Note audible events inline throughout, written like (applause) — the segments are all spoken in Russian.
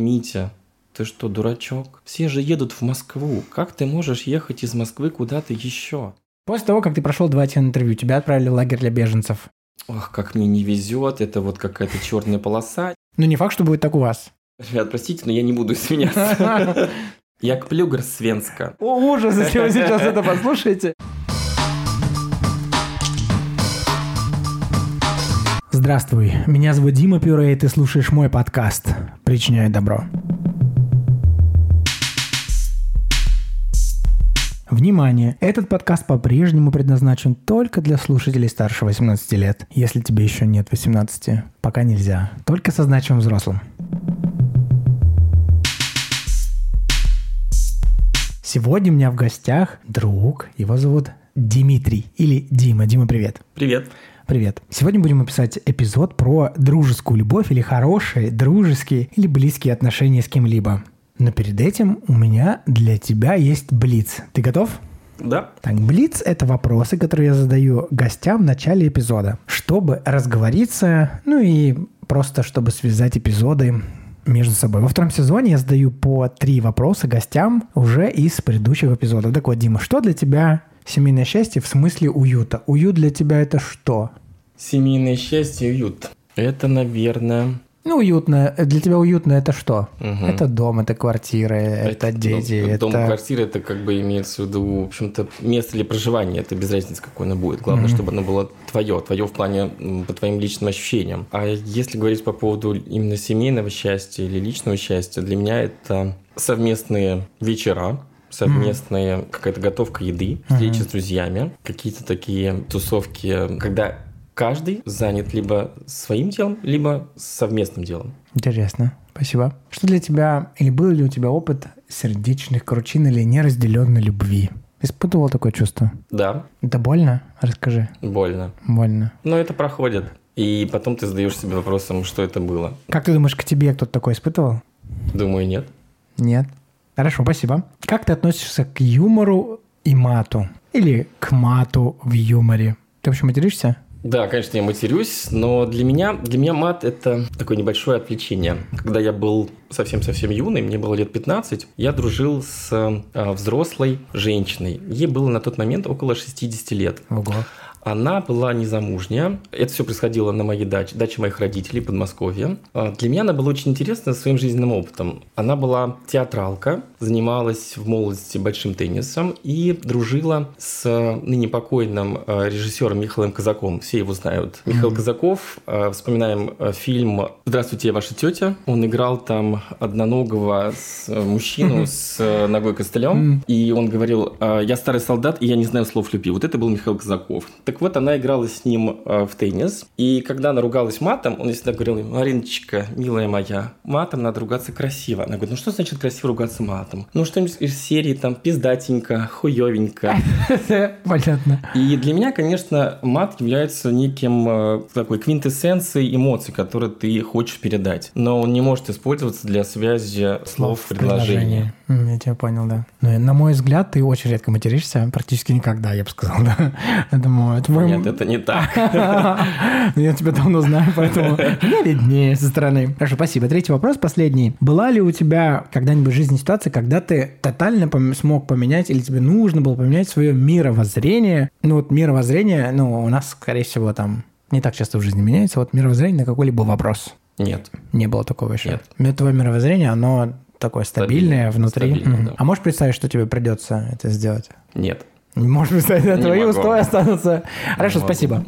Митя, ты что, дурачок? Все же едут в Москву. Как ты можешь ехать из Москвы куда-то еще? После того, как ты прошел два интервью, тебя отправили в лагерь для беженцев. Ох, как мне не везет, это вот какая-то черная полоса. Ну, не факт, что будет так у вас. Ребят, простите, но я не буду извиняться. (laughs) Я Плюгер Свенска. О, ужас, если вы сейчас это послушаете. Здравствуй, меня зовут Дима Пюре, и ты слушаешь мой подкаст «Причиняю добро». Внимание! Этот подкаст по-прежнему предназначен только для слушателей старше 18 лет. Если тебе еще нет 18, пока нельзя. Только со значимым взрослым. Сегодня у меня в гостях друг, его зовут Дмитрий или Дима. Дима, привет. Привет. Привет. Сегодня будем описать эпизод про дружескую любовь или хорошие, дружеские или близкие отношения с кем-либо. Но перед этим у меня для тебя есть блиц. Ты готов? Да. Так, блиц – это вопросы, которые я задаю гостям в начале эпизода, чтобы разговориться, ну и просто чтобы связать эпизоды между собой. Во втором сезоне я задаю по три вопроса гостям уже из предыдущих эпизодов. Так вот, Дима, что для тебя семейное счастье в смысле уюта? Уют для тебя это что? Семейное счастье и уют. Это, наверное, Ну, уютно. Для тебя уютно это что? Мгм. Это дом, это квартира, это, дети, ну, это... Дом, квартира, это как бы имеется в виду, в общем-то, место для проживания. Это без разницы, какое оно будет. Главное, Мгм. чтобы оно было твое, твое в плане по твоим личным ощущениям. А если говорить по поводу именно семейного счастья или личного счастья, для меня это совместные вечера, совместная какая-то готовка еды, встречи с друзьями, какие-то такие тусовки, когда каждый занят либо своим делом, либо совместным делом. Интересно. Спасибо. Что для тебя, или был ли у тебя опыт сердечных кручин или неразделенной любви? Испытывал такое чувство? Да, Это больно? Расскажи. больно. Больно. Но это проходит. И потом ты задаешь себе вопросом, что это было. Как ты думаешь, к тебе кто-то такое испытывал? Думаю, нет. Нет. Хорошо, спасибо. Как ты относишься к юмору и мату? Или к мату в юморе? Ты вообще материшься? Да, конечно, я матерюсь, но для меня, для меня мат – это такое небольшое отвлечение. Когда я был совсем-совсем юный, мне было лет 15, я дружил с э, взрослой женщиной. Ей было на тот момент около 60 лет. Ого. Она была незамужняя. Это все происходило на моей даче, даче моих родителей в Подмосковье. А, Для меня она была очень интересна своим жизненным опытом. Она была театралка, занималась в молодости большим теннисом и дружила с ныне покойным э, режиссером Михаилом Казаковым. Все его знают. Михаил Казаков, э, вспоминаем э, фильм «Здравствуйте, я ваша тетя». Он играл там одноногого с- э, мужчину с э, ногой костылем. И он говорил, «А, я старый солдат, и я не знаю слов любви. Вот это был Михаил Казаков. Так вот, она играла с ним э, в теннис. И когда она ругалась матом, он всегда говорил, Мариночка, милая моя, матом надо ругаться красиво. Она говорит, ну что значит красиво ругаться матом? Ну что-нибудь из серии там пиздатенько, хуевенько. (laughs) Понятно. И для меня, конечно, мат является неким э, такой квинтэссенцией эмоций, которые ты хочешь передать. Но он не может использоваться для связи слов в предложении. М, Я тебя понял, да. Ну, и на мой взгляд, ты очень редко материшься, практически никогда, я бы сказал, (laughs) да. Я думаю, твой... Нет, это не так. (laughs) Я тебя давно знаю, поэтому мне виднее со стороны. Хорошо, спасибо. Третий вопрос, последний. Была ли у тебя когда-нибудь в жизни ситуация, когда ты тотально пом- смог поменять или тебе нужно было поменять свое мировоззрение? Ну, вот мировоззрение, ну, у нас, скорее всего, там не так часто в жизни меняется. Вот мировоззрение на какой-либо вопрос. Нет. Не было такого еще. Нет. Твое мировоззрение, оно такое стабильное, Стабильное, внутри. стабильное, да. А можешь представить, что тебе придется это сделать? Нет. Не можешь представить, да, Не твои могу. устои останутся. Хорошо, могу. спасибо.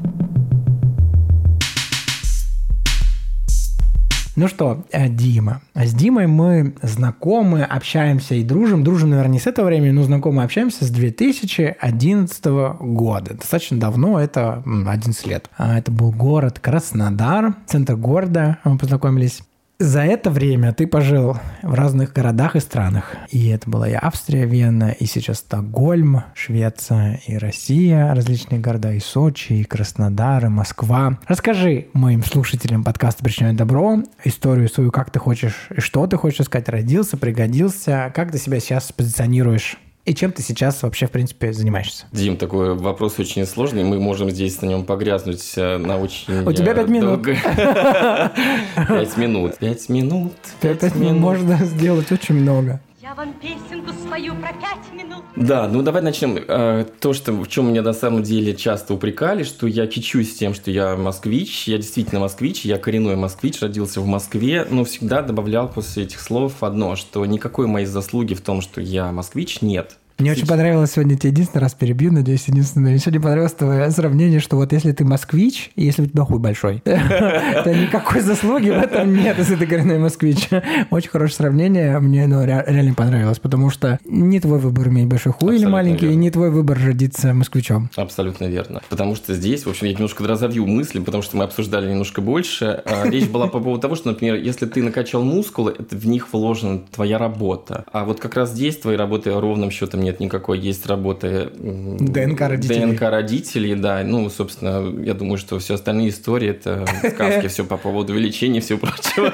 Ну что, э, Дима. С Димой мы знакомы, общаемся и дружим. Дружим, наверное, не с этого времени, но знакомы общаемся с 2011 года. Достаточно давно, это м, 11 лет. А, Это был город Краснодар, центр города. Мы познакомились. За это время ты пожил в разных городах и странах. И это была и Австрия, Вена, и сейчас Стокгольм, Швеция и Россия, различные города, и Сочи, и Краснодар, и Москва. Расскажи моим слушателям подкаста «Причиняю добро» историю свою, как ты хочешь, и что ты хочешь сказать, родился, пригодился, как ты себя сейчас позиционируешь И чем ты сейчас вообще, в принципе, занимаешься? Дим, такой вопрос очень сложный. Мы можем здесь на нем погрязнуть э, на очень... У тебя (laughs) пять минут. Пять минут. Пять минут. Пять минут. Можно сделать очень много. Вам песенку свою про пять минут. Да, ну давай начнем. Э, то, что, в чем меня на самом деле часто упрекали, что я кичусь тем, что я москвич. Я действительно москвич, я коренной москвич, родился в Москве, но всегда добавлял после этих слов одно, что никакой моей заслуги в том, что я москвич, нет. Мне очень понравилось сегодня, тебе единственный раз перебью, надеюсь, единственное. Мне сегодня понравилось твое сравнение, что вот если ты москвич, и если у тебя хуй большой, (laughs) то никакой заслуги в этом нет, если ты коренной москвич. Очень хорошее сравнение, мне оно реально понравилось, потому что не твой выбор иметь большой хуй или маленький, и не твой выбор родиться москвичом. Абсолютно верно. Потому что здесь, в общем, я немножко разовью мысли, потому что мы обсуждали немножко больше. А, (laughs) речь была по поводу того, что, например, если ты накачал мускулы, в них вложена твоя работа. А вот как раз здесь твоей работы ровным счетом нет никакой. Есть работы ДНК родителей. ДНК родителей, да. Ну, собственно, я думаю, что все остальные истории это сказки, все по поводу увеличения и всего прочего.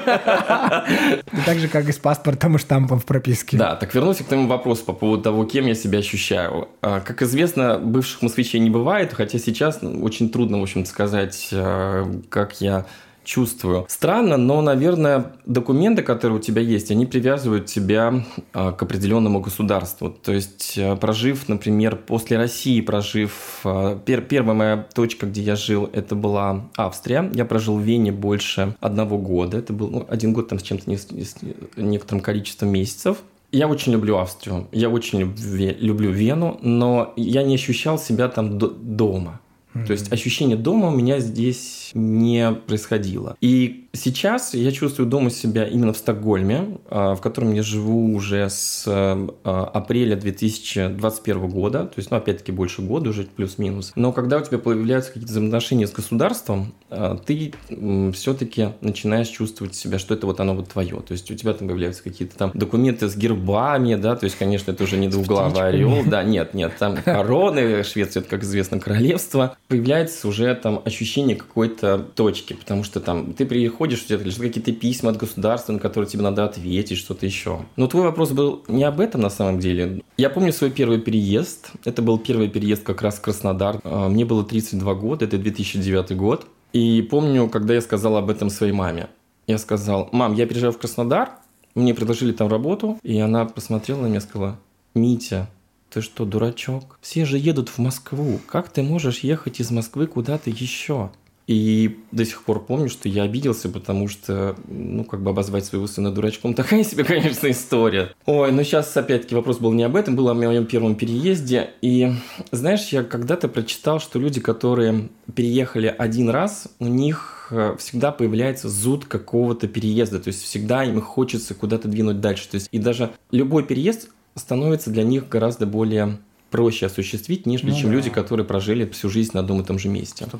Так же, как и с паспортом и штампом в прописке. Да, так вернусь к тому вопросу по поводу того, кем я себя ощущаю. А, как известно, бывших москвичей не бывает, хотя сейчас ну, очень трудно, в общем-то, сказать, а, как я чувствую. Странно, но, наверное, документы, которые у тебя есть, они привязывают тебя а, к определенному государству. То есть, а, прожив, например, после России, прожив... А, пер, первая моя точка, где я жил, это была Австрия. Я прожил в Вене больше одного года. Это был ну, один год там с чем-то, не, с некоторым количеством месяцев. Я очень люблю Австрию, я очень люблю Вену, но я не ощущал себя там дома. То есть ощущение дома у меня здесь не происходило. И сейчас я чувствую дома себя именно в Стокгольме, а, в котором я живу уже с а, апреля 2021 года, то есть, ну, опять-таки, больше года уже, плюс-минус. Но когда у тебя появляются какие-то взаимоотношения с государством, а, ты все-таки начинаешь чувствовать себя, что это вот оно вот твое. То есть у тебя там появляются какие-то там документы с гербами, да, то есть, конечно, это уже не двуглавый орел, да, (laughs) нет, нет, там короны, Швеция, это, как известно, королевство, появляется уже там ощущение какой-то точки, потому что там ты приходишь, у тебя какие-то письма от государства, на которые тебе надо ответить, что-то еще. Но твой вопрос был не об этом на самом деле. Я помню свой первый переезд. Это был первый переезд как раз в Краснодар. А, мне было 32 года, это 2009 год. И помню, когда я сказал об этом своей маме. Я сказал, мам, я переезжаю в Краснодар, мне предложили там работу, и она посмотрела на меня и сказала, Митя, ты что, дурачок? Все же едут в Москву. Как ты можешь ехать из Москвы куда-то еще? И до сих пор помню, что я обиделся, потому что, ну, как бы обозвать своего сына дурачком, такая себе, конечно, история. Ой, ну сейчас, опять-таки, вопрос был не об этом, был о моем первом переезде. И, знаешь, я когда-то прочитал, что люди, которые переехали один раз, у них э, всегда появляется зуд какого-то переезда, то есть всегда им хочется куда-то двинуть дальше. То есть и даже любой переезд становится для них гораздо более проще осуществить, нежели ну, чем да. люди, которые прожили всю жизнь на одном и том же месте. А,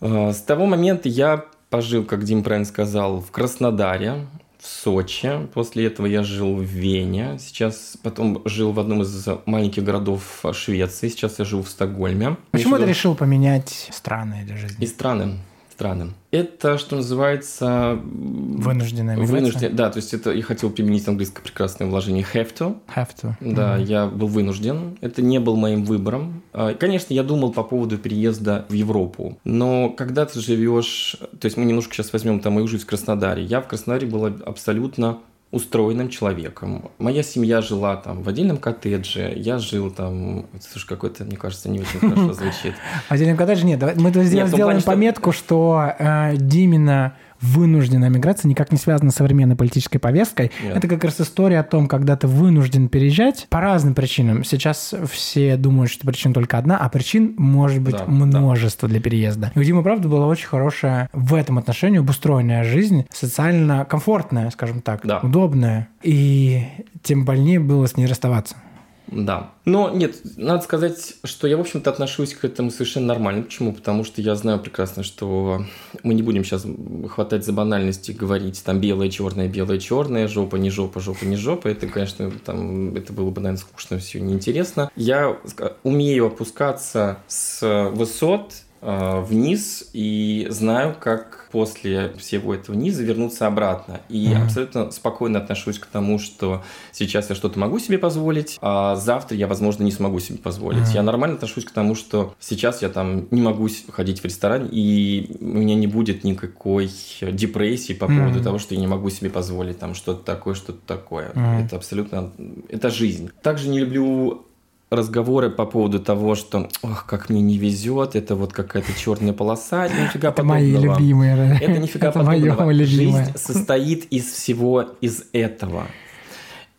с того момента я пожил, как Дим правильно сказал, в Краснодаре, в Сочи. После этого я жил в Вене. Сейчас потом жил в одном из маленьких городов Швеции. Сейчас я живу в Стокгольме. Почему ты решил поменять страны для жизни? И страны страны. Это, что называется... Вынужденная миграция? Вынужден... Да, то есть это я хотел применить английское прекрасное вложение have to. Have to. Да, mm-hmm. я был вынужден. Это не был моим выбором. А, конечно, я думал по поводу переезда в Европу. Но когда ты живешь... То есть мы немножко сейчас возьмем там мою жизнь в Краснодаре. Я в Краснодаре был абсолютно устроенным человеком. Моя семья жила там в отдельном коттедже, я жил там... Слушай, какой-то, мне кажется, не очень хорошо (laughs) звучит. В отдельном коттедже нет. Мы сделаем пометку, что э, Димина вынужденная миграция никак не связана с современной политической повесткой. Нет. Это как раз история о том, когда ты вынужден переезжать по разным причинам. Сейчас все думают, что причина только одна, а причин может быть да, множество да. для переезда. И у Димы, правда, была очень хорошая в этом отношении обустроенная жизнь, социально комфортная, скажем так, да. удобная. И тем больнее было с ней расставаться. Да. Но нет, надо сказать, что я, в общем-то, отношусь к этому совершенно нормально. Почему? Потому что я знаю прекрасно, что мы не будем сейчас хватать за банальности, говорить там белое, черное, белое, черное, жопа, не жопа, жопа, не жопа. Это, конечно, там, это было бы, наверное, скучно, все неинтересно. Я умею опускаться с высот э, вниз и знаю, как после всего этого низа вернуться обратно. И mm-hmm. абсолютно спокойно отношусь к тому, что сейчас я что-то могу себе позволить, а завтра я, возможно, не смогу себе позволить. Mm-hmm. Я нормально отношусь к тому, что сейчас я там не могу ходить в ресторан, и у меня не будет никакой депрессии по поводу mm-hmm. того, что я не могу себе позволить там что-то такое, что-то такое. Mm-hmm. Это абсолютно... Это жизнь. Также не люблю разговоры по поводу того, что ох, как мне не везет, это вот какая-то черная полоса, это нифига это мои любимые. Это нифига это подобного. Жизнь состоит из всего из этого.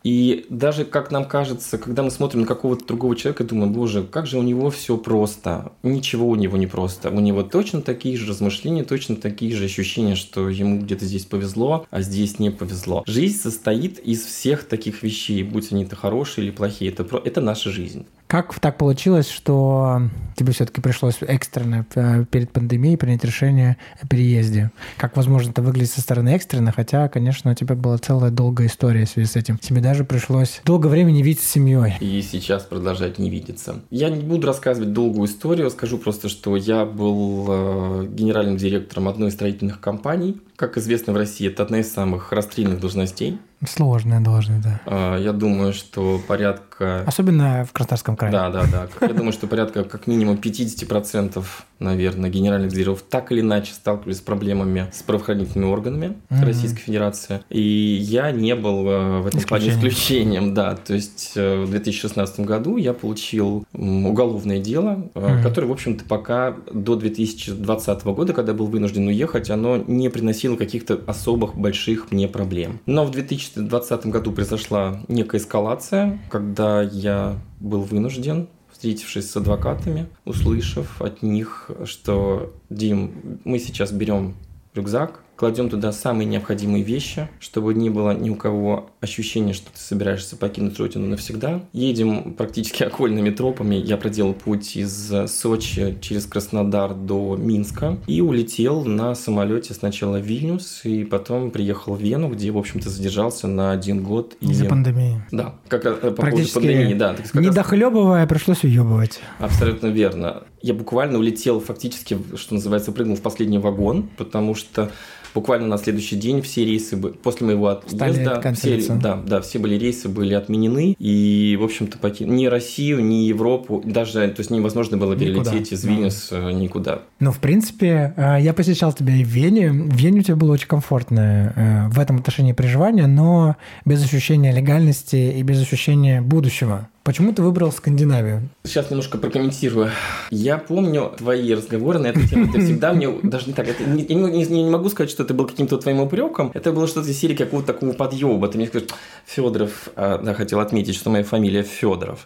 И даже, как нам кажется, когда мы смотрим на какого-то другого человека, думаем, боже, как же у него все просто. Ничего у него не просто. У него точно такие же размышления, точно такие же ощущения, что ему где-то здесь повезло, а здесь не повезло. Жизнь состоит из всех таких вещей, будь они-то хорошие или плохие. Это, про... это наша жизнь. Как так получилось, что тебе все-таки пришлось экстренно э, перед пандемией принять решение о переезде? Как, возможно, это выглядит со стороны экстренно, хотя, конечно, у тебя была целая долгая история в связи с этим. Тебе даже пришлось долго времени видеться с семьей. И сейчас продолжать не видеться. Я не буду рассказывать долгую историю, скажу просто, что я был э, генеральным директором одной из строительных компаний. Как известно в России, это одна из самых расстрельных должностей. Сложная должность, да. А, я думаю, что порядка... Особенно в Краснодарском крае. Да, да, да. Я думаю, что порядка как минимум 50%, наверное, генеральных директоров так или иначе сталкивались с проблемами с правоохранительными органами mm-hmm. Российской Федерации. И я не был э, в этом плане исключением, да. То есть э, в 2016 году я получил уголовное дело, mm-hmm. которое, в общем-то, пока до 2020 года, когда был вынужден уехать, оно не приносило каких-то особых больших мне проблем. Но в 2000 2020 году произошла некая эскалация, когда я был вынужден встретившись с адвокатами, услышав от них, что Дим, мы сейчас берем рюкзак, кладем туда самые необходимые вещи, чтобы не было ни у кого ощущения, что ты собираешься покинуть родину навсегда. Едем практически (laughs) окольными тропами. Я проделал путь из Сочи через Краснодар до Минска и улетел на самолете сначала в Вильнюс и потом приехал в Вену, где, в общем-то, задержался на один год. Из-за пандемии. Да, как э, по поводу пандемии, да. Так, не раз... дохлебывая, пришлось уебывать. Абсолютно верно. Я буквально улетел фактически, что называется, прыгнул в последний вагон, потому что буквально на следующий день все рейсы после моего отъезда, все, да, да, все были рейсы были отменены, и, в общем-то, поки... ни Россию, ни Европу, даже, то есть невозможно было перелететь никуда. из Вильнюс да. никуда. Ну, в принципе, э, я посещал тебя и в Вене. В Вене у тебя было очень комфортное э, в этом отношении проживание, но без ощущения легальности и без ощущения будущего. Почему ты выбрал Скандинавию? Сейчас немножко прокомментирую. Я помню твои разговоры на эту тему. Ты всегда мне, даже не так, это, не, я не, не, могу сказать, что это был каким-то твоим упреком. Это было что-то из серии какого-то такого подъеба. Ты мне скажешь, Федоров, а, да, хотел отметить, что моя фамилия Федоров.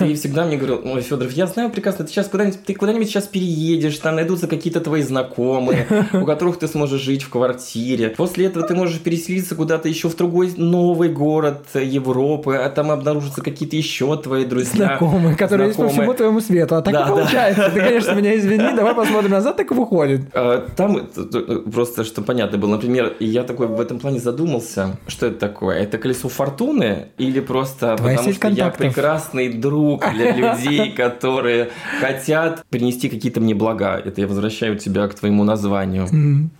Ты всегда мне говорил, ой, Федоров, я знаю прекрасно, ты сейчас куда-нибудь, ты куда-нибудь сейчас переедешь, там найдутся какие-то твои знакомые, у которых ты сможешь жить в квартире. После этого ты можешь переселиться куда-то еще в другой новый город Европы, а там обнаружатся какие-то еще вот твои друзья. Знакомые, которые знакомые. есть по всему твоему свету. А так да, и получается. Да. Ты, конечно, меня извини, давай посмотрим назад, так и выходит. А, там просто, что понятно было, например, я такой в этом плане задумался, что это такое? Это колесо фортуны или просто Твоя потому что контактов. я прекрасный друг для (laughs) людей, которые хотят принести какие-то мне блага. Это я возвращаю тебя к твоему названию. (laughs)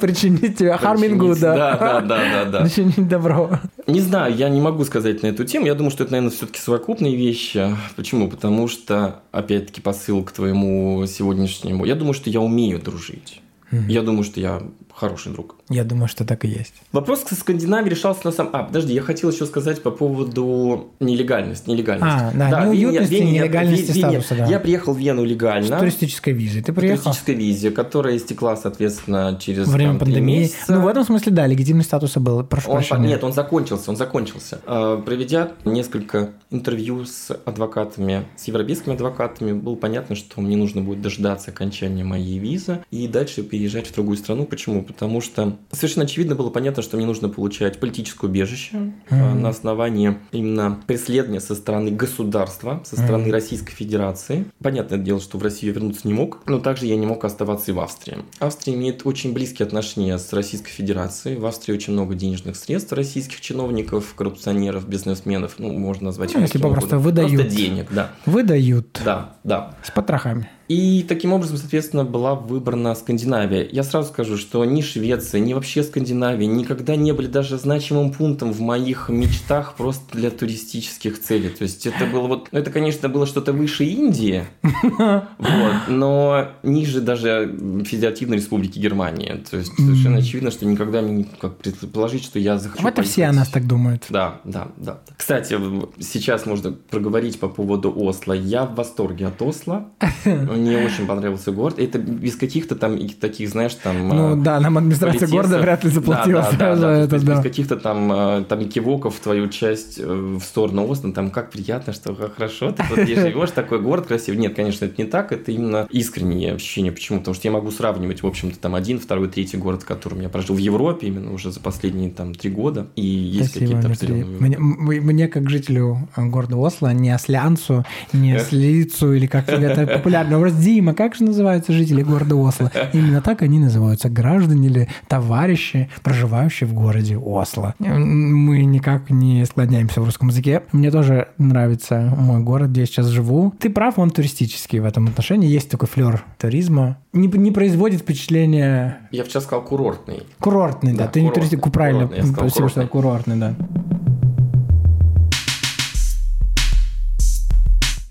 Причинить тебя хармингу, да. Да, да, да, да. (laughs) Причинить добро. Не знаю, я не могу сказать на эту тему. Я думаю, что это, наверное, все-таки совокупные вещи. Почему? Потому что, опять-таки, посыл к твоему сегодняшнему. Я думаю, что я умею дружить. Я думаю, что я хороший друг. Я думаю, что так и есть. Вопрос к Скандинавии решался на самом... А, подожди, я хотел еще сказать по поводу нелегальности. нелегальности. А, да, да неуютности, Вене, нелегальности Вене, статуса, да. Я приехал в Вену легально. С туристической визой ты приехал? Туристической визе, которая истекла, соответственно, через... Время там, пандемии. Месяца. Ну, в этом смысле, да, легитимность статуса был, прошу он, прощения. Нет, он закончился, он закончился. А, проведя несколько интервью с адвокатами, с европейскими адвокатами, было понятно, что мне нужно будет дождаться окончания моей визы и дальше переезжать в другую страну. Почему? Потому что совершенно очевидно было понятно, что мне нужно получать политическое убежище mm-hmm. на основании именно преследования со стороны государства, со стороны mm-hmm. Российской Федерации. Понятное дело, что в Россию я вернуться не мог, но также я не мог оставаться и в Австрии. Австрия имеет очень близкие отношения с Российской Федерацией. В Австрии очень много денежных средств российских чиновников, коррупционеров, бизнесменов, ну, можно назвать. Ну, если попросту выдают. Просто денег, да. Выдают. Да, да. С потрохами. И таким образом, соответственно, была выбрана Скандинавия. Я сразу скажу, что ни Швеция, ни вообще Скандинавия никогда не были даже значимым пунктом в моих мечтах просто для туристических целей. То есть это было вот, ну это, конечно, было что-то выше Индии, вот, но ниже даже Федеративной Республики Германии. То есть совершенно очевидно, что никогда не как предположить, что я захочу Вот и все о нас так думают. Да, да, да. Кстати, сейчас можно проговорить по поводу Осло. Я в восторге от Осло. (laughs) Мне очень понравился город. Это без каких-то там таких, знаешь, там... Ну э, да, нам администрация города вряд ли заплатила Да, да, сразу да, да. это, да. Без каких-то там, э, там кивоков в твою часть э, в сторону Осло. Там как приятно, что как хорошо ты тут живешь, такой город красивый. Нет, конечно, это не так. Это именно искреннее ощущение. Почему? Потому что я могу сравнивать, в общем-то, там один, второй, третий город, в котором я прожил в Европе именно уже за последние там три года. И есть какие-то определенные Мне, мне, как жителю э, города Осло, не Ослянцу, не Эх. Ослицу, или как это (laughs) популярно. Образ Дима, как же называются жители города Осло? Именно так они называются. Граждане или товарищи, проживающие в городе Осло. Мы никак не склоняемся в русском языке. Мне тоже нравится мой город, где я сейчас живу. Ты прав, он туристический в этом отношении. Есть такой флер туризма. Не, не производит впечатление Я вчера сказал курортный. Курортный, да. Да, Ты не курортный, туристический, правильно. курортный, я сказал Спасибо, что курортный, да.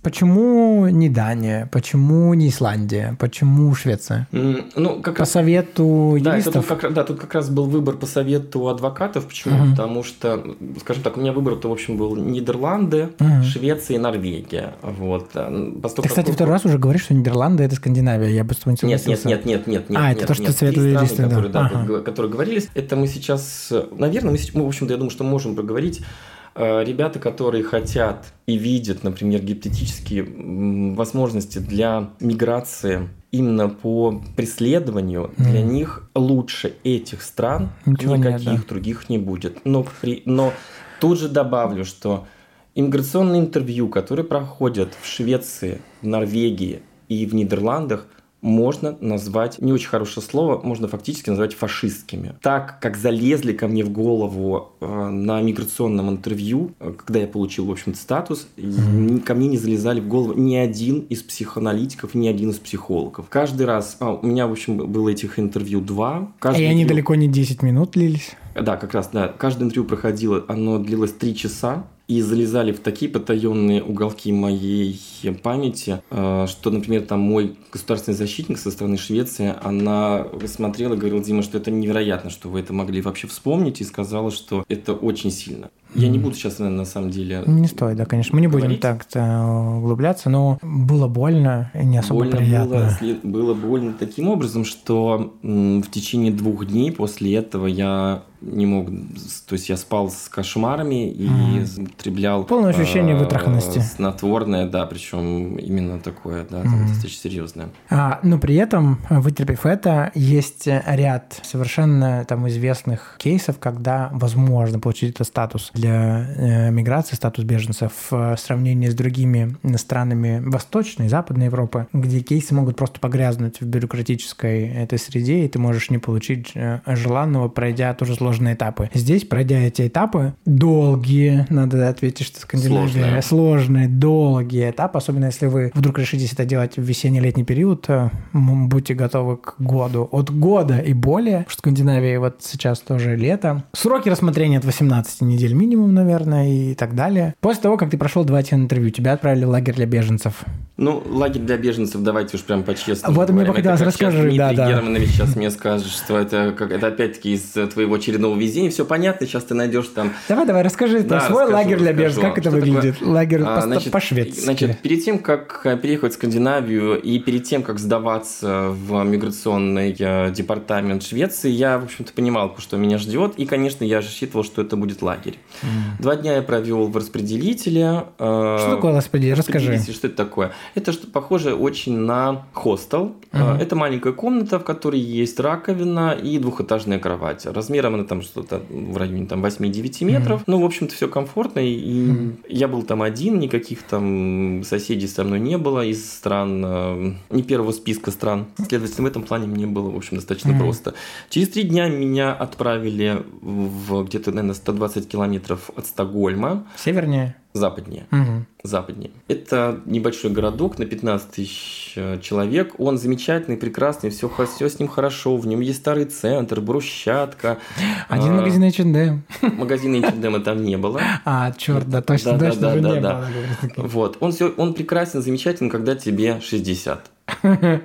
Почему не Дания? Почему не Исландия? Почему Швеция? Ну, как По раз совету Да, это тут юристов? как, да, тут как раз был выбор по совету адвокатов. Почему? Мгм. Потому что, скажем так, у меня выбор-то, в общем, был Нидерланды, Мгм. Швеция и Норвегия. Вот. А, Поскольку- Ты, кстати, второй раз уже говоришь, что Нидерланды – это Скандинавия. Я бы с тобой не Нет, нет, нет, нет, нет, нет. А, это нет, то, что нет. совет Три страны, юристов, которые, да, Ага. которые говорились. Это мы сейчас, э, наверное, мы, мы, в общем-то, я думаю, что можем проговорить. Э, Ребята, которые хотят и видят, например, гипотетические возможности для миграции именно по преследованию, для Мгм. них лучше этих стран Ничего нет, никаких да. других не будет. Но, при, но тут же добавлю, что иммиграционные интервью, которые проходят в Швеции, в Норвегии и в Нидерландах, можно назвать, не очень хорошее слово, можно фактически назвать фашистскими. Так как залезли ко мне в голову э, на миграционном интервью, э, когда я получил, в общем-то, статус, и Мгм. ко мне не залезали в голову ни один из психоаналитиков, ни один из психологов. Каждый раз, а, у меня, в общем, было этих интервью два. И Каждое они интервью- далеко не 10 минут длились. да, как раз, да. Каждое интервью проходило, оно длилось три часа, и залезали в такие потаенные уголки моей памяти, э, что, например, там мой государственный защитник со стороны Швеции, она смотрела и говорила, Дима, что это невероятно, что вы это могли вообще вспомнить, и сказала, что это очень сильно. Я не буду сейчас, наверное, на самом деле... Не стоит, да, конечно. Мы не будем Говорить? так углубляться, но было больно и не особо больно приятно. было, было больно таким образом, что в течение двух дней после этого я не мог, то есть я спал с кошмарами и Мгм. употреблял Полное ощущение э, вытраханности. снотворное, да, причем именно такое, да, там Мгм. достаточно серьезное. А, но при этом, вытерпев это, есть ряд совершенно там известных кейсов, когда возможно получить этот статус для э, миграции, статус беженцев в сравнении с другими странами Восточной и Западной Европы, где кейсы могут просто погрязнуть в бюрократической этой среде, и ты можешь не получить э, желанного, пройдя тоже сложные этапы. Здесь, пройдя эти этапы, долгие, надо ответить, что Скандинавия Сложные. сложные, долгие этапы, особенно если вы вдруг решитесь это делать в весенне-летний период, э, будьте готовы к году. От года и более, в Скандинавии вот сейчас тоже лето. Сроки рассмотрения от 18 недель минимум, наверное, и так далее. После того, как ты прошел два интервью, тебя отправили в лагерь для беженцев. Ну, лагерь для беженцев, давайте уж прям по-честному. Вот мне говорим. Это как сейчас расскажи, да, Дмитрий да. Германович сейчас мне скажет, что это, как, это опять-таки из твоего очередного везения. Все понятно, сейчас ты найдешь там Давай, давай, расскажи Да, свой расскажу, лагерь для беженцев. Как это выглядит? Лагерь А, по- значит, по-шведски. Значит, перед тем, как э, переехать в Скандинавию и перед тем, как сдаваться в миграционный э, департамент Швеции, я, в общем-то, понимал, что меня ждет. И, конечно, я рассчитывал, что это будет лагерь. М. Два дня я провел в распределителе. э, Что такое, господи, расскажи. Распределитель, Что это такое? Это что похоже очень на хостел. Э, Это маленькая комната, в которой есть раковина и двухэтажная кровать. Размером она там что-то в районе там, 8-9 метров. Ну, в общем-то, все комфортно. И Мгм. я был там один, никаких там соседей со мной не было из стран, э, не первого списка стран. Следовательно, в этом плане мне было, в общем, достаточно Мгм. просто. Через три дня меня отправили в где-то, наверное, 120 километров от Стокгольма. Севернее? Западнее. Мгм. западнее. Это небольшой городок на 15 тысяч э, человек. Он замечательный, прекрасный, все, все с ним хорошо. В нем есть старый центр, брусчатка. Один А, магазин H&M. Магазина H&M там не было. (laughs) А, черт, да, точно, Да, точно да, да, не да. было. Вот. Он, все, он прекрасен, замечателен, когда тебе 60. (laughs)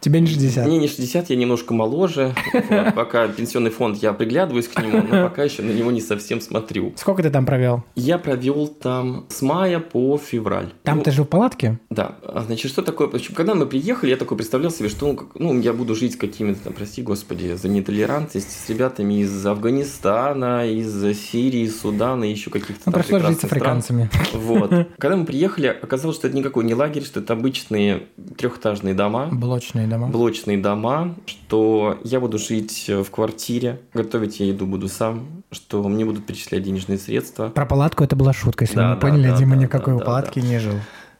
Тебе не 60. Мне не 60, я немножко моложе. Вот, (laughs) Пока пенсионный фонд, я приглядываюсь к нему, но пока еще на него не совсем смотрю. Сколько ты там провел? Я провел там с мая по февраль. Там Ну, ты жил в палатке? Да, А, значит, что такое? Когда мы приехали, я такой представлял себе, что ну, как- ну, я буду жить с какими-то, там, прости господи, за нетолерантность, с ребятами из Афганистана, из Сирии, Судана, и еще каких-то Ну, там пришлось жить с прекрасных стран. африканцами. Вот. (laughs) Когда мы приехали, оказалось, что это никакой не лагерь, что это обычные трехэтажные дома, Блочные дома. блочные дома, что я буду жить в квартире, готовить я еду буду сам, что мне будут перечислять денежные средства. Про палатку это была шутка, если Да, вы не да, поняли, да, Дима да, никакой да, в да, не жил.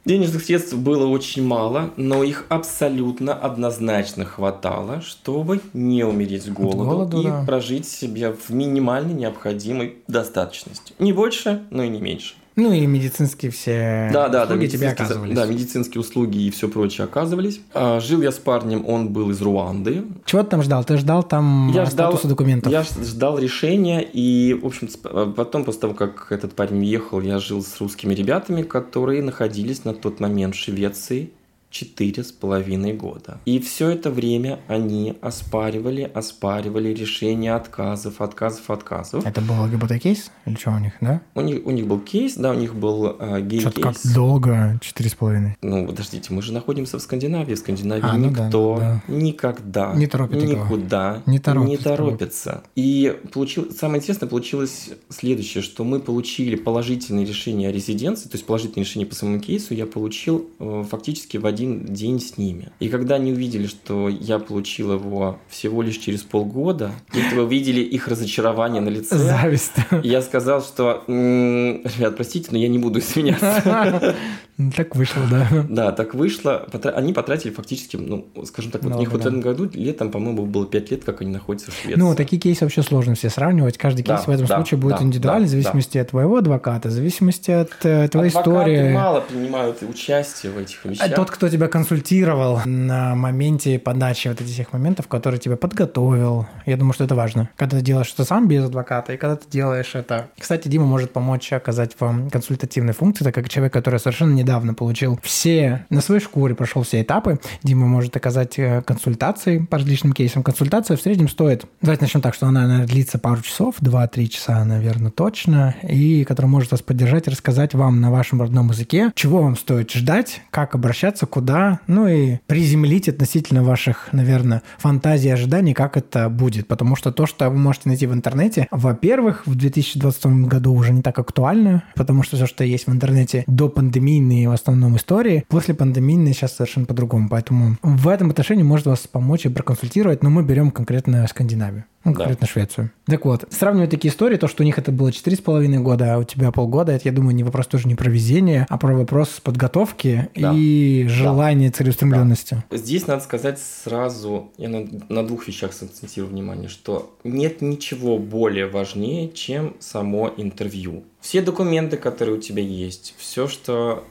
Денежных средств было очень мало, но их абсолютно однозначно хватало, чтобы не умереть с голоду, голоду, и да. прожить себе в минимальной необходимой достаточности. Не больше, но и не меньше. Ну и медицинские все Да, да, да, услуги тебе медицинские, оказывались. да, медицинские услуги и все прочее оказывались. А, жил я с парнем, он был из Руанды. Чего ты там ждал? Ты ждал там Я а, ждал, статуса документов? я ждал решения, и, в общем, сп- потом, после того, как этот парень уехал, я жил с русскими ребятами, которые находились на тот момент в Швеции четыре с половиной года. И все это время они оспаривали, оспаривали решение отказов, отказов, отказов. Это был ЛГБТ-кейс? Или что у них, да? У них, у них был кейс, да, у них был э, Что-то как гей-кейс. долго, четыре с половиной. Ну, подождите, мы же находимся в Скандинавии. В Скандинавии А, ну да, никто да, никогда Не торопит никуда Не торопит, не торопится. И получил, самое интересное получилось следующее, что мы получили положительное решение о резиденции, то есть положительное решение по самому кейсу я получил э, фактически в один день с ними. И когда они увидели, что я получил его всего лишь через полгода, если вы видели их разочарование на лице, Зависть. я сказал, что, «М, ребят, простите, но я не буду (laughs) извиняться. Ну, Так вышло, да. (laughs) Да, так вышло. Они потратили фактически, ну, скажем так, вот у них вот в этом году летом, по-моему, было 5 лет, как они находятся в Швеции. Ну, такие кейсы вообще сложно все сравнивать. Каждый кейс в этом случае будет индивидуальный, в зависимости от твоего адвоката, в зависимости от э, твоей истории. мало принимают участие в этих А вещах. Тот, кто тебя консультировал на моменте подачи вот этих всех моментов, который тебя подготовил. Я думаю, что это важно. Когда ты делаешь это сам без адвоката, и когда ты делаешь это... Кстати, Дима может помочь оказать вам консультативные функции, так как человек, который совершенно недавно получил все, на своей шкуре прошел все этапы, Дима может оказать э, консультации по различным кейсам. Консультация в среднем стоит... Давайте начнем так, что она, наверное, длится пару часов, 2-3 часа, наверное, точно, и которая может вас поддержать и рассказать вам на вашем родном языке, чего вам стоит ждать, как обращаться, куда, ну и приземлить относительно ваших, наверное, фантазий ожиданий, как это будет. Потому что то, что вы можете найти в интернете, во-первых, в 2020 году уже не так актуально, потому что все, что есть в интернете до пандемийные в основном истории, после пандемийные сейчас совершенно по-другому. Поэтому в этом отношении может вас помочь и проконсультировать, но мы берем конкретно Скандинавию. Ну, Да. конкретно Швецию. Так вот, сравнивая такие истории, то, что у них это было 4,5 года, а у тебя полгода, это, я думаю, не вопрос тоже не про везение, а про вопрос подготовки Да. и желания целеустремленности. Здесь надо сказать сразу, я на, на двух вещах сакцентирую внимание, что нет ничего более важнее, чем само интервью. Все документы, которые у тебя есть, все, что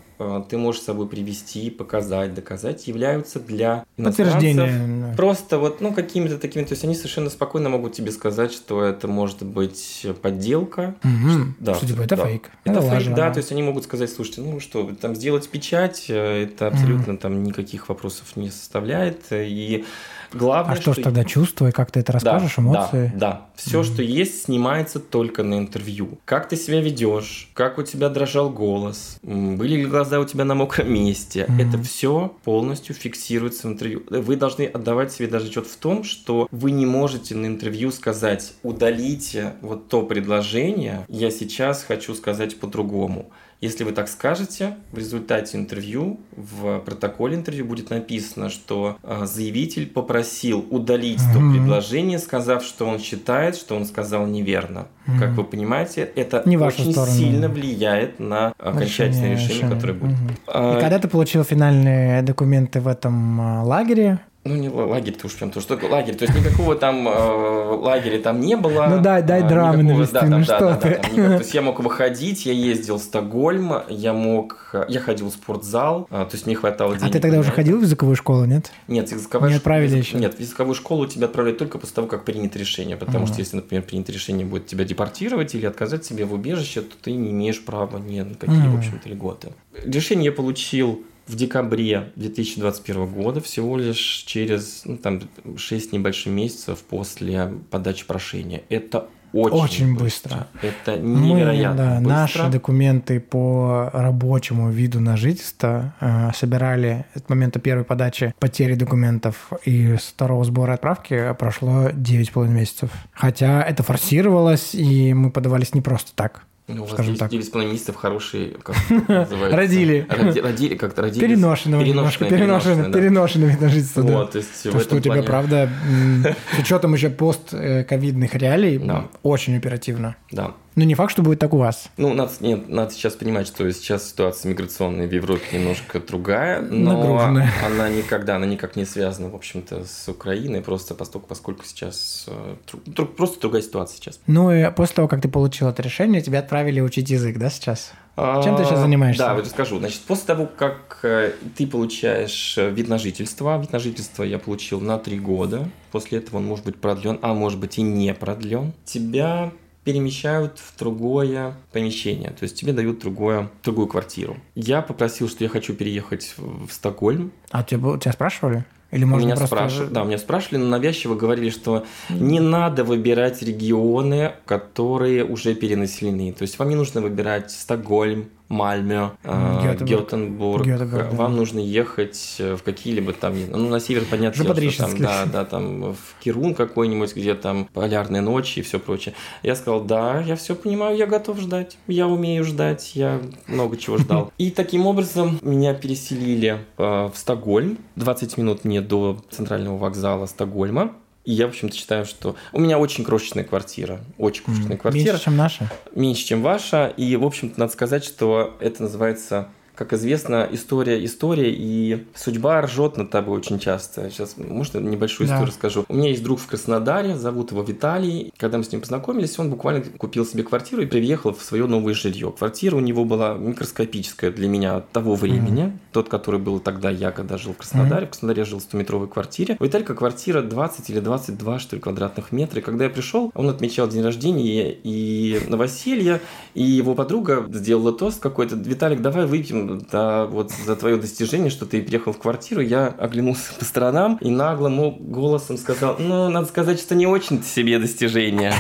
ты можешь с собой привести, показать, доказать, являются для иностранцев Подтверждение. Просто вот, ну, какими-то такими, то есть они совершенно спокойно могут тебе сказать, что это может быть подделка. Мгм. Да, Что типа это да. фейк. Это фейк, лажа, да, то есть они могут сказать, слушайте, ну что, там сделать печать, э, это абсолютно там никаких вопросов не составляет, и главное, А что ж тогда чувствуй, как ты это расскажешь, да, эмоции? Да, да. Все, что есть, снимается только на интервью. Как ты себя ведешь, как у тебя дрожал голос, были ли глаза у тебя на мокром месте. Мгм. Это все полностью фиксируется в интервью. Вы должны отдавать себе даже отчет в том, что вы не можете на интервью сказать, удалите вот то предложение, я сейчас хочу сказать по-другому. Если вы так скажете, в результате интервью, в протоколе интервью будет написано, что э, заявитель попросил удалить то Мгм. предложение, сказав, что он считает, что он сказал неверно. Мгм. Как вы понимаете, это Не очень сторону. сильно влияет на окончательное Решение, решение, решение. которое будет. А, И когда ты получил финальные документы в этом а, лагере, Ну, не ла- лагерь-то уж прям, то что лагерь? То есть никакого там э, лагеря там не было. Ну дай- дай А, драмы никакого- навести, да, ну там, что да, да, ты. да, там никак- То есть я мог выходить, я ездил в Стокгольм, я мог... Я ходил в спортзал, а, то есть мне хватало денег. А ты тогда уже ходил в языковую школу, нет? Нет, языковая Не отправили язык- еще? Нет, в языковую школу тебя отправляют только после того, как принято решение. Потому что если, например, принято решение будет тебя депортировать или отказать тебе в убежище, то ты не имеешь права ни на какие, Мгм. в общем-то, льготы. Решение я получил в декабре 2021 года, всего лишь через ну, там, 6 небольших месяцев после подачи прошения. Это очень, Очень быстро. Это Мы, невероятно да, быстро. наши документы по рабочему виду на жительство э, собирали от момента первой подачи потери документов и с второго сбора отправки прошло 9,5 месяцев. Хотя это форсировалось, и мы подавались не просто так. Ну, у вас скажем 9, так. 9,5 месяцев хорошие, как (laughs) называется? Родили. Роди- родили, как-то родились. Переношенного, немножко переношенный, да. переношенный вид на жительство, да. Вот, то есть То, что у тебя, правда, (laughs) с учетом еще постковидных реалий, Да. очень оперативно. Да. Ну, не факт, что будет так у вас. Ну, надо, нет, надо сейчас понимать, что сейчас ситуация миграционная в Европе немножко другая, но Нагруженная. она никогда, она никак не связана, в общем-то, с Украиной, просто поскольку, поскольку сейчас э, просто другая ситуация сейчас. Ну, и после того, как ты получил это решение, тебя отправили учить язык, да, сейчас? Чем ты сейчас А, занимаешься? Да, вот расскажу. Значит, после того, как э, ты получаешь э, вид на жительство, вид на жительство я получил на три года, после этого он может быть продлен, а может быть и не продлен, тебя перемещают в другое помещение, то есть тебе дают другое, другую квартиру. Я попросил, что я хочу переехать в Стокгольм. А тебя, тебя спрашивали? Или можно меня просто... спрашивали, да, меня спрашивали, но навязчиво говорили, что не надо выбирать регионы, которые уже перенаселены. То есть вам не нужно выбирать Стокгольм, Мальме, э, Гетеборг. Гетенбург. Гетеборг, да. Вам нужно ехать э, в какие-либо там, ну на север понятно, дело, что там, да, да, там в Кирун какой-нибудь, где там полярные ночи и все прочее. Я сказал, да, я все понимаю, я готов ждать, я умею ждать, я много чего ждал. (laughs) И таким образом меня переселили э, в Стокгольм. 20 минут мне до центрального вокзала Стокгольма. И я, в общем-то, считаю, что у меня очень крошечная квартира. Очень крошечная квартира Меньше, чем наши? меньше, чем ваша. И, в общем-то, надо сказать, что это называется, как известно, история история, и судьба ржет над тобой очень часто. Сейчас, можно небольшую Да. историю расскажу? У меня есть друг в Краснодаре, зовут его Виталий. Когда мы с ним познакомились, он буквально купил себе квартиру и приехал в свое новое жилье. Квартира у него была микроскопическая для меня того времени. Тот, который был тогда я, когда жил в Краснодаре. В Краснодаре я жил в 100-метровой квартире. У Виталика квартира 20 или 22, что ли, квадратных метра. И когда я пришел, он отмечал день рождения и новоселье, и его подруга сделала тост какой-то. Виталик, давай выпьем да, вот за твое достижение, что ты переехал в квартиру. Я оглянулся по сторонам и наглым голосом сказал, ну, надо сказать, что не очень себе достижение.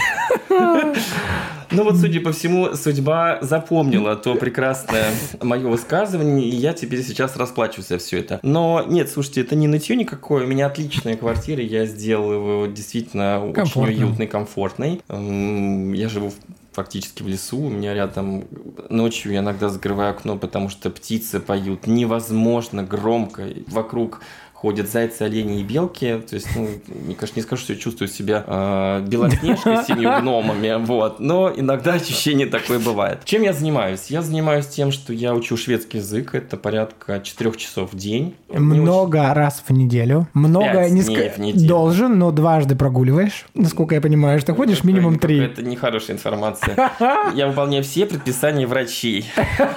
(laughs) Ну вот, судя по всему, судьба запомнила то прекрасное мое высказывание, и я теперь сейчас расплачиваюсь за все это. Но нет, слушайте, это не нытье никакое, у меня отличная квартира, я сделал его действительно Комфортно. очень уютной, комфортной. М, Я живу в- фактически в лесу, у меня рядом ночью я иногда закрываю окно, потому что птицы поют. Невозможно громко, вокруг ходят зайцы, олени и белки. То есть, ну, мне, конечно, не скажу, что я чувствую себя э, белоснежкой (laughs) с семью гномами, вот. Но иногда ощущение такое бывает. Чем я занимаюсь? Я занимаюсь тем, что я учу шведский язык. Это порядка 4 часов в день. Не Много раз в неделю. Много не неделю. должен, но дважды прогуливаешь. Насколько я понимаю, что ходишь минимум три. Это (laughs) нехорошая информация. Я выполняю все предписания врачей.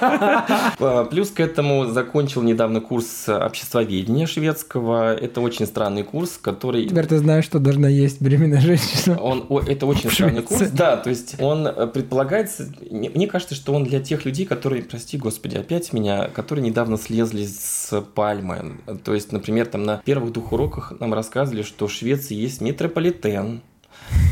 А, (laughs) Плюс к этому закончил недавно курс обществоведения шведского. Это очень странный курс, который... Теперь ты знаешь, что должна есть беременная женщина. Он, о, это очень странный курс. Да, то есть он э, предполагается... Мне мне кажется, что он для тех людей, которые, прости господи, опять меня, которые недавно слезли с пальмы. То есть, например, там на первых двух уроках нам рассказывали, что в Швеции есть метрополитен,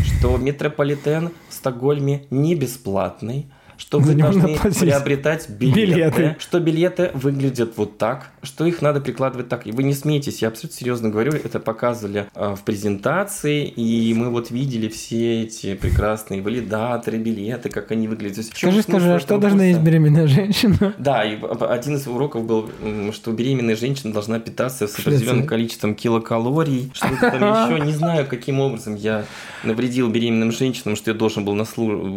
что метрополитен в Стокгольме не бесплатный, что вы должны платить. приобретать билеты, Билеты. что билеты выглядят вот так, что их надо прикладывать так. И вы не смеетесь, я абсолютно серьезно говорю, это показывали э, в презентации, и мы вот видели все эти прекрасные валидаторы, билеты, как они выглядят. Скажи, скажи, а что должна есть беременная женщина? (laughs) Да, и один из уроков был, что беременная женщина должна питаться с определенным количеством килокалорий, что-то (laughs) там еще. Не знаю, каким образом я навредил беременным женщинам, что я должен был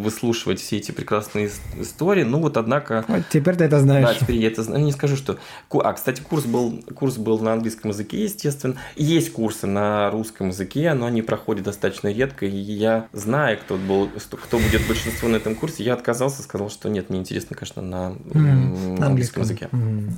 выслушивать все эти прекрасные ис- история. Ну вот, однако, Вот теперь ты это знаешь. да, теперь я это знаю. Не скажу, что... А, кстати, курс был, курс был на английском языке, естественно. Есть курсы на русском языке, но они проходят достаточно редко. И я знаю, кто, был, кто будет большинство на этом курсе. Я отказался, сказал, что нет, мне интересно, конечно, на, М, на английском языке. М.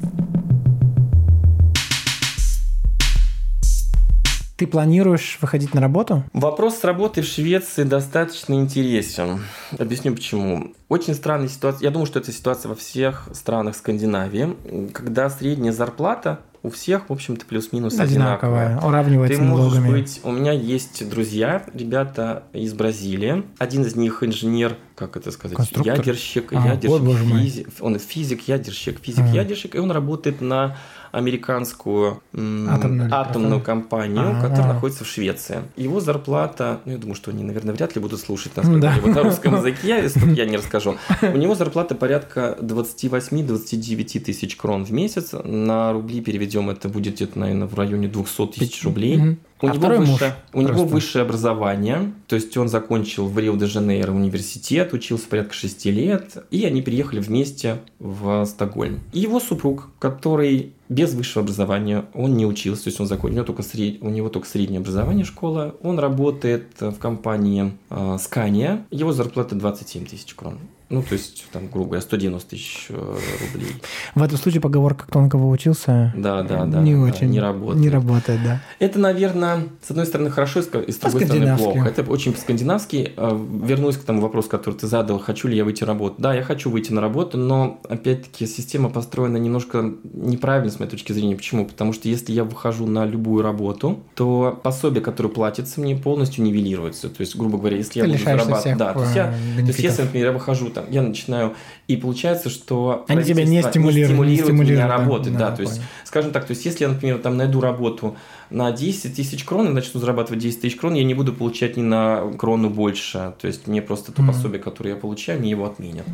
Ты планируешь выходить на работу? Вопрос с работой в Швеции достаточно интересен. Объясню почему. Очень странная ситуация. Я думаю, что это ситуация во всех странах Скандинавии, когда средняя зарплата у всех, в общем-то, плюс-минус одинаковая. Одинаковая, уравнивается Ты можешь налогами. быть... У меня есть друзья, ребята из Бразилии. Один из них инженер, как это сказать, Конструктор? ядерщик, А, ядерщик, мой. физик. Он физик, ядерщик, физик, Ага. ядерщик, и он работает на американскую м, Атомную атомную компанию, Ага. которая находится в Швеции. Его зарплата, ну я думаю, что они, наверное, вряд ли будут слушать нас Да. на русском (laughs) языке, если я не расскажу. У него зарплата порядка 28-29 тысяч крон в месяц. На рубли переведем, это будет где-то, наверное, в районе 200 тысяч рублей. У, А него второй муж выше, у него просто. высшее образование, то есть он закончил в Рио-де-Жанейро университет, учился порядка 6 лет, и они переехали вместе в Стокгольм. И его супруг, который без высшего образования, он не учился, то есть он закончил, у него только, сред- у него только среднее образование школа, он работает в компании э, Scania, его зарплата 27 тысяч крон. Ну, то есть, там, грубо говоря, 190 тысяч э, рублей. В этом случае поговорка «кто на кого учился» Да, да, да. не да, очень Не работает. Не работает, да. Это, наверное, с одной стороны хорошо, и с другой стороны плохо. Это очень по-скандинавски. Э, Вернусь к тому вопросу, который ты задал, хочу ли я выйти на работу. Да, я хочу выйти на работу, но, опять-таки, система построена немножко неправильно с моей точки зрения. Почему? Потому что если я выхожу на любую работу, то пособие, которое платится мне, полностью нивелируется. То есть, грубо говоря, если я буду зарабатывать... Да, то есть, я, э, то есть, если, например, я выхожу там, я начинаю... И получается, что Они тебя не стимулируют, не стимулирует стимулируют, меня да. работать. Да, Да, то есть, скажем так, то есть если я, например, там найду работу на 10 тысяч крон и начну зарабатывать 10 тысяч крон, я не буду получать ни на крону больше. То есть мне просто то Мгм. пособие, которое я получаю, мне его отменят.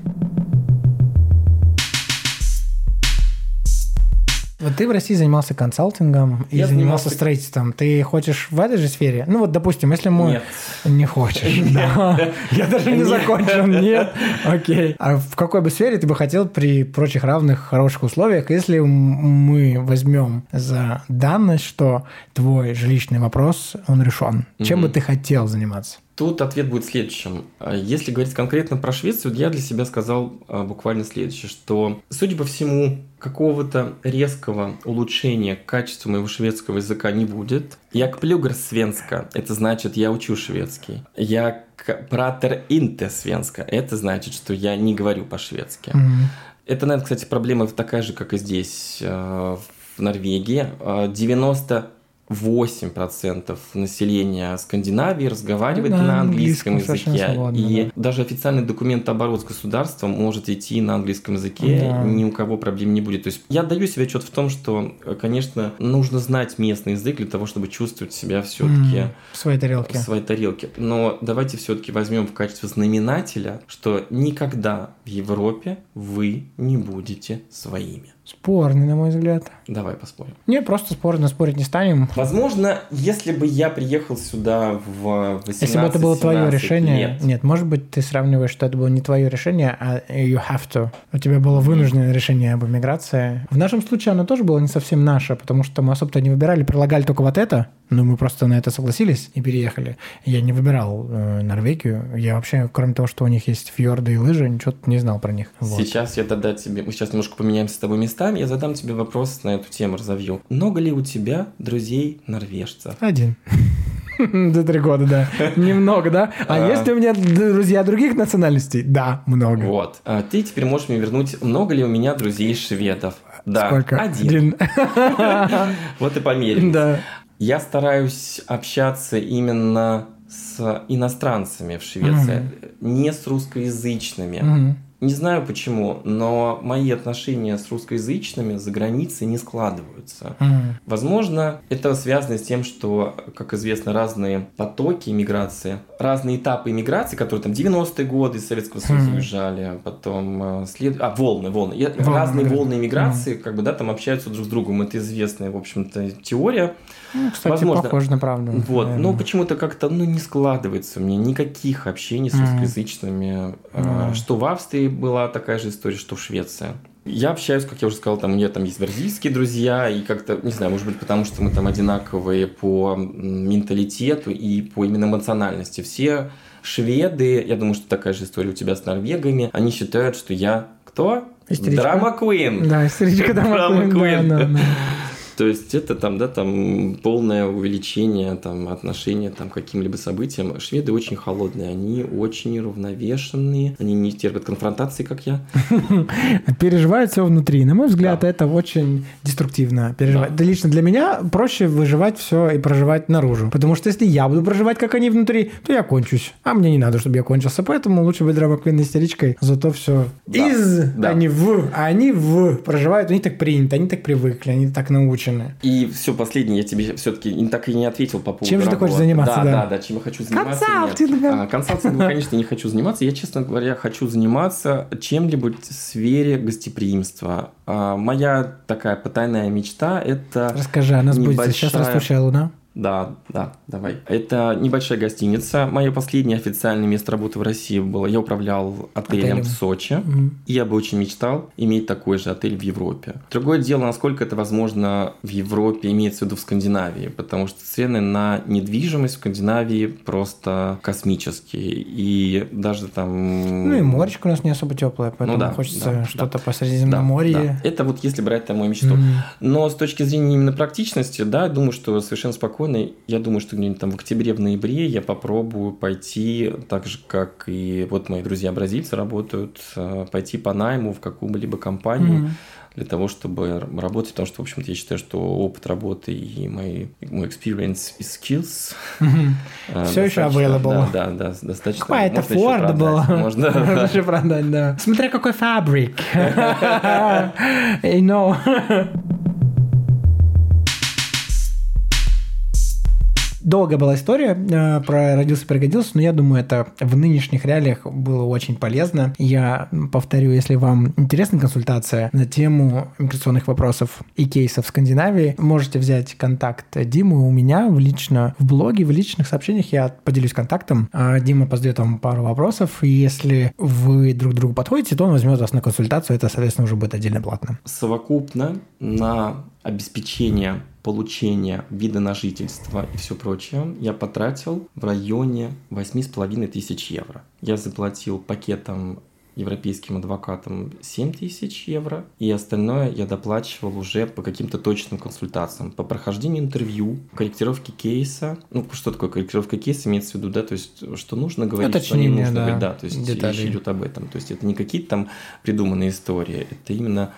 Вот ты в России занимался консалтингом и Я занимался занимался- строительством. Ты хочешь в этой же сфере? Ну вот, допустим, если мы... Нет. Не хочешь, да. Я даже не закончил, нет. Окей. А в какой бы сфере ты бы хотел при прочих равных хороших условиях, если мы возьмем за данность, что твой жилищный вопрос, он решен? Чем бы ты хотел заниматься? Тут ответ будет следующим. Э, если говорить конкретно про Швецию, я для себя сказал э, буквально следующее, что, судя по всему, какого-то резкого улучшения качества моего шведского языка не будет. Я кплюгер свенска, это значит, я учу шведский. Я пратер инте свенска, это значит, что я не говорю по-шведски. Mm-hmm. Это, наверное, кстати, проблема такая же, как и здесь, э, в Норвегии. 90 8% населения Скандинавии разговаривает ну на, на английском, английском языке. Свободно, и да. даже официальный документ оборот с государством может идти на английском языке, да. ни у кого проблем не будет. То есть я даю себе отчет в том, что, конечно, нужно знать местный язык для того, чтобы чувствовать себя все-таки mm, в своей тарелке. В своей тарелке. Но давайте все-таки возьмем в качестве знаменателя, что никогда в Европе вы не будете своими. Спорный, на мой взгляд. Давай поспорим. Не, просто спорно, спорить не станем. Возможно, если бы я приехал сюда в 18 Если бы это было твое 17 решение, лет, нет, может быть, ты сравниваешь, что это было не твое решение, а you have to. У тебя было вынужденное решение об эмиграции. В нашем случае оно тоже было не совсем наше, потому что мы особо-то не выбирали, предлагали только вот это, но мы просто на это согласились и переехали. Я не выбирал э, Норвегию. Я вообще, кроме того, что у них есть фьорды и лыжи, ничего не знал про них. Вот. Сейчас я тогда тебе... Мы сейчас немножко поменяемся с тобой местами. Я задам тебе вопрос на эту тему, разовью. Много ли у тебя друзей норвежцев? Один. (laughs) За три года, да. (laughs) Немного, да? А А. есть ли у меня друзья других национальностей? Да, много. Вот. А ты теперь можешь мне вернуть, много ли у меня друзей шведов? Да, Сколько? один. (laughs) Вот и померим. Да. Я стараюсь общаться именно с иностранцами в Швеции, не с русскоязычными. Мгм. Не знаю почему, но мои отношения с русскоязычными за границей не складываются. Мгм. Возможно, это связано с тем, что, как известно, разные потоки иммиграции, разные этапы иммиграции, которые там 90-е годы из Советского Союза Мгм. уезжали, потом э, след... а, волны, волны. Волны разные волны иммиграции, как бы, да, там общаются друг с другом. Это известная, в общем-то, теория. Ну, кстати, Возможно. похоже на правду. Вот, наверное. но почему-то как-то, ну, не складывается у меня никаких общений с русскоязычными, Мгм. что в Австрии была такая же история, что в Швеции. Я общаюсь, как я уже сказал, там у меня там есть бразильские друзья, и как-то, не знаю, может быть, потому что мы там одинаковые по менталитету и по именно эмоциональности. Все шведы, я думаю, что такая же история у тебя с норвегами, они считают, что я кто? Истеричка. Драма Куин. Да, истеричка Драма Куин, да, да, да. То есть это там, да, там полное увеличение там отношения там к каким-либо событиям. Шведы очень холодные, они очень равновешенные, они не терпят конфронтации, как я. (laughs) Переживают все внутри. На мой взгляд, это очень деструктивно переживать. Да. Лично для меня проще выживать все и проживать наружу. Потому что если я буду проживать, как они внутри, то я кончусь. А мне не надо, чтобы я кончился. Поэтому лучше быть драмаквинной истеричкой. Зато все Да. из, Да. а не в. А они в проживают. У них так принято, они так привыкли, они так научены. И все, последнее, я тебе все-таки так и не ответил по поводу Чем же ты хочешь заниматься, Да, да? да, да, чем я хочу заниматься. нет. Консалтингом. А, консалтингом, конечно, не хочу заниматься. Я, честно говоря, хочу заниматься чем-либо в сфере гостеприимства. А, Моя такая потайная мечта – это Расскажи, а нас будет сейчас небольшая- растущая луна? Да, да, давай. Это небольшая гостиница. Мое последнее официальное место работы в России было. Я управлял отелем, Отелем. в Сочи. Мгм. И я бы очень мечтал иметь такой же отель в Европе. Другое дело, насколько это возможно в Европе, имеется в виду в Скандинавии, потому что цены на недвижимость в Скандинавии просто космические. И даже там... Ну и моречко у нас не особо теплое, поэтому да, хочется да, что-то по Да, Средиземноморье. да. Это вот если брать там мою мечту. Мгм. Но с точки зрения именно практичности, да, думаю, что совершенно спокойно. Я думаю, что где-нибудь там в октябре, в ноябре я попробую пойти, так же, как и вот мои друзья бразильцы работают, э, пойти по найму в какую-либо компанию Мгм. для того, чтобы работать, потому что, в общем-то, я считаю, что опыт работы и мои, мой experience и skills э, Всё еще available. Да, да, да, достаточно. Affordable. продать. Можно, (laughs) еще продать, да. Смотря какой фабрик. (laughs) (laughs) You know. Долгая была история э, про родился пригодился, но я думаю, это в нынешних реалиях было очень полезно. Я повторю, если вам интересна консультация на тему миграционных вопросов и кейсов в Скандинавии, можете взять контакт Димы у меня в лично в блоге, в личных сообщениях я поделюсь контактом. А Дима позадает вам пару вопросов, и если вы друг другу подходите, то он возьмет вас на консультацию, это, соответственно, уже будет отдельно платно. совокупно на обеспечение получения вида на жительство и все прочее я потратил в районе 8,5 тысяч евро. Я заплатил пакетом европейским адвокатам 7 тысяч евро, и остальное я доплачивал уже по каким-то точным консультациям, по прохождению интервью, корректировке кейса. Ну, что такое корректировка кейса, имеется в виду, да, то есть, что нужно говорить, что не Уточнение, нужно да, говорить, да, то есть, деталей. речь идет об этом. То есть, это не какие-то там придуманные истории, это именно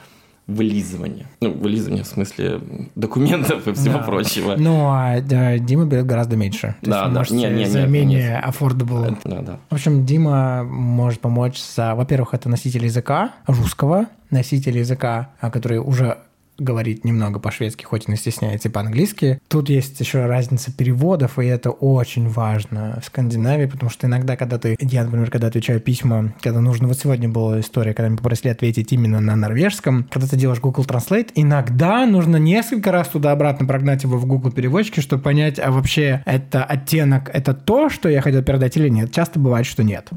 вылизывание. Ну, вылизывание в смысле документов и всего Да. прочего. Ну, а да, Дима берет гораздо меньше. То Да, есть да. можете Не, не, за нет, менее affordable. Да, да. В общем, Дима может помочь за, во-первых, это носитель языка русского, носитель языка, а, который уже говорит немного по-шведски, хоть и не стесняется по-английски. Тут есть еще разница переводов, и это очень важно в Скандинавии, потому что иногда, когда ты, я, например, когда отвечаю письма, когда нужно, вот сегодня была история, когда меня попросили ответить именно на норвежском, когда ты делаешь Google Translate, иногда нужно несколько раз туда-обратно прогнать его в Google переводчике, чтобы понять, а вообще это оттенок, это то, что я хотел передать или нет. Часто бывает, что нет.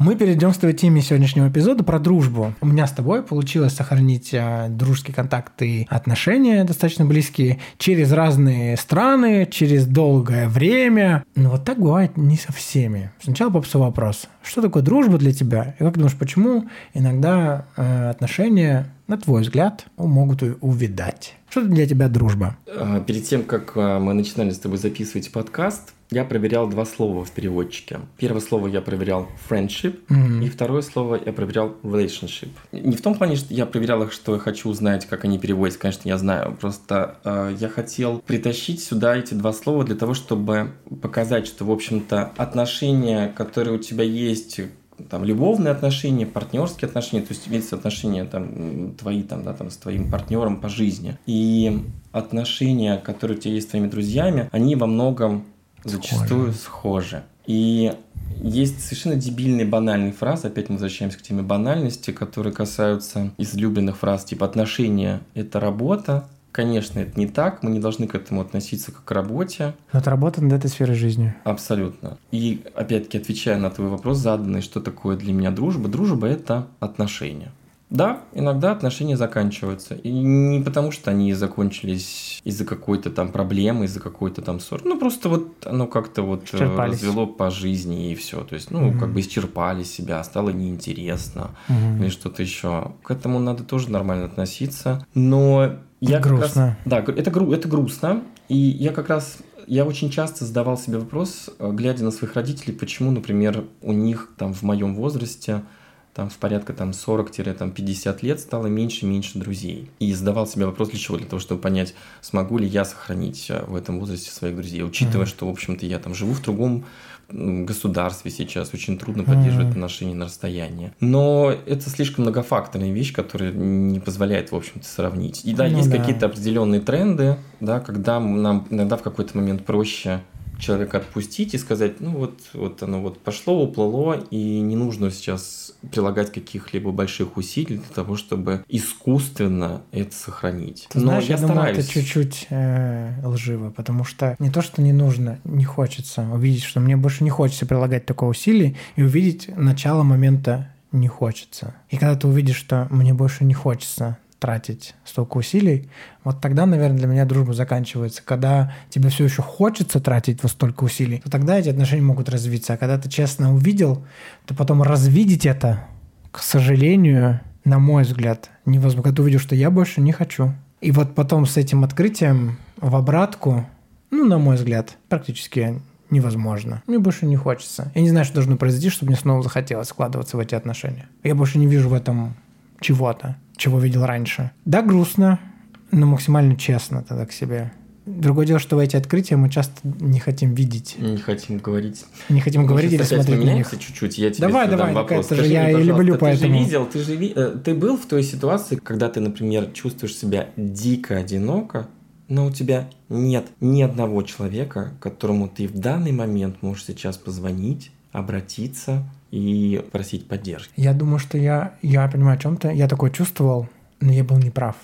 Мы перейдем к той теме сегодняшнего эпизода про дружбу. У меня с тобой получилось сохранить э, дружеские контакты и отношения достаточно близкие через разные страны, через долгое время. Но вот так бывает не со всеми. Сначала попсу вопрос. Что такое дружба для тебя? И как думаешь, почему иногда э, отношения, на твой взгляд, могут у- увядать? Что для тебя дружба? А, Перед тем, как а, мы начинали с тобой записывать подкаст, я проверял два слова в переводчике. Первое слово я проверял friendship, Мгм. и второе слово я проверял relationship. Не в том плане, что я проверял их, что я хочу узнать, как они переводятся, конечно, я знаю. Просто э, я хотел притащить сюда эти два слова для того, чтобы показать, что, в общем-то, отношения, которые у тебя есть там любовные отношения, партнерские отношения, то есть имеется отношения там твои там, да, там с твоим партнером по жизни. И отношения, которые у тебя есть с твоими друзьями, они во многом зачастую схожи. И есть совершенно дебильные банальные фразы, опять мы возвращаемся к теме банальности, которые касаются излюбленных фраз типа отношения – это работа, Конечно, это не так, мы не должны к этому относиться как к работе. Но это работа над этой сферой жизни. Абсолютно. И опять-таки отвечая на твой вопрос заданный, что такое для меня дружба? Дружба – это отношения. Да, иногда отношения заканчиваются. И не потому, что они закончились из-за какой-то там проблемы, из-за какой-то там ссоры. Ну, просто вот оно как-то вот э, развело по жизни и все. То есть, ну, угу. как бы исчерпали себя, стало неинтересно угу. или что-то еще. К этому надо тоже нормально относиться. Но я грустно. Раз, да, это, гру, это грустно. И я как раз я очень часто задавал себе вопрос, э, глядя на своих родителей, почему, например, у них там в моем возрасте там в порядка там 40-50 лет стало меньше и меньше друзей. И задавал себе вопрос, для чего? Для того, чтобы понять, смогу ли я сохранить э, в этом возрасте своих друзей. Учитывая, mm-hmm. что, в общем-то, я там живу в другом государстве сейчас очень трудно поддерживать mm-hmm. отношения на расстоянии. Но это слишком многофакторная вещь, которая не позволяет, в общем-то, сравнить. И да, ну, есть да. какие-то определенные тренды, да, когда нам иногда в какой-то момент проще человека отпустить и сказать, ну вот, вот оно вот пошло, уплыло, и не нужно сейчас прилагать каких-либо больших усилий для того, чтобы искусственно это сохранить. Ты Но знаешь, я, я стараюсь. думаю, это чуть-чуть э, лживо, потому что не то, что не нужно, не хочется увидеть, что мне больше не хочется прилагать такого усилия и увидеть начало момента не хочется. И когда ты увидишь, что мне больше не хочется тратить столько усилий, вот тогда, наверное, для меня дружба заканчивается. Когда тебе все еще хочется тратить вот столько усилий, то тогда эти отношения могут развиться. А когда ты честно увидел, то потом развидеть это, к сожалению, на мой взгляд, невозможно. Когда ты увидишь, что я больше не хочу. И вот потом с этим открытием в обратку, ну, на мой взгляд, практически невозможно. Мне больше не хочется. Я не знаю, что должно произойти, чтобы мне снова захотелось складываться в эти отношения. Я больше не вижу в этом чего-то чего видел раньше. Да, грустно, но максимально честно тогда к себе. Другое дело, что эти открытия мы часто не хотим видеть. Не хотим говорить. Не хотим говорить или смотреть на них. чуть-чуть, я тебе давай, давай, вопрос. Это же я и люблю ты поэтому. Ты же видел, ты же э, ты был в той ситуации, когда ты, например, чувствуешь себя дико одиноко, но у тебя нет ни одного человека, которому ты в данный момент можешь сейчас позвонить, обратиться, и просить поддержки. Я думаю, что я, я понимаю о чем-то. Я такое чувствовал, но я был неправ,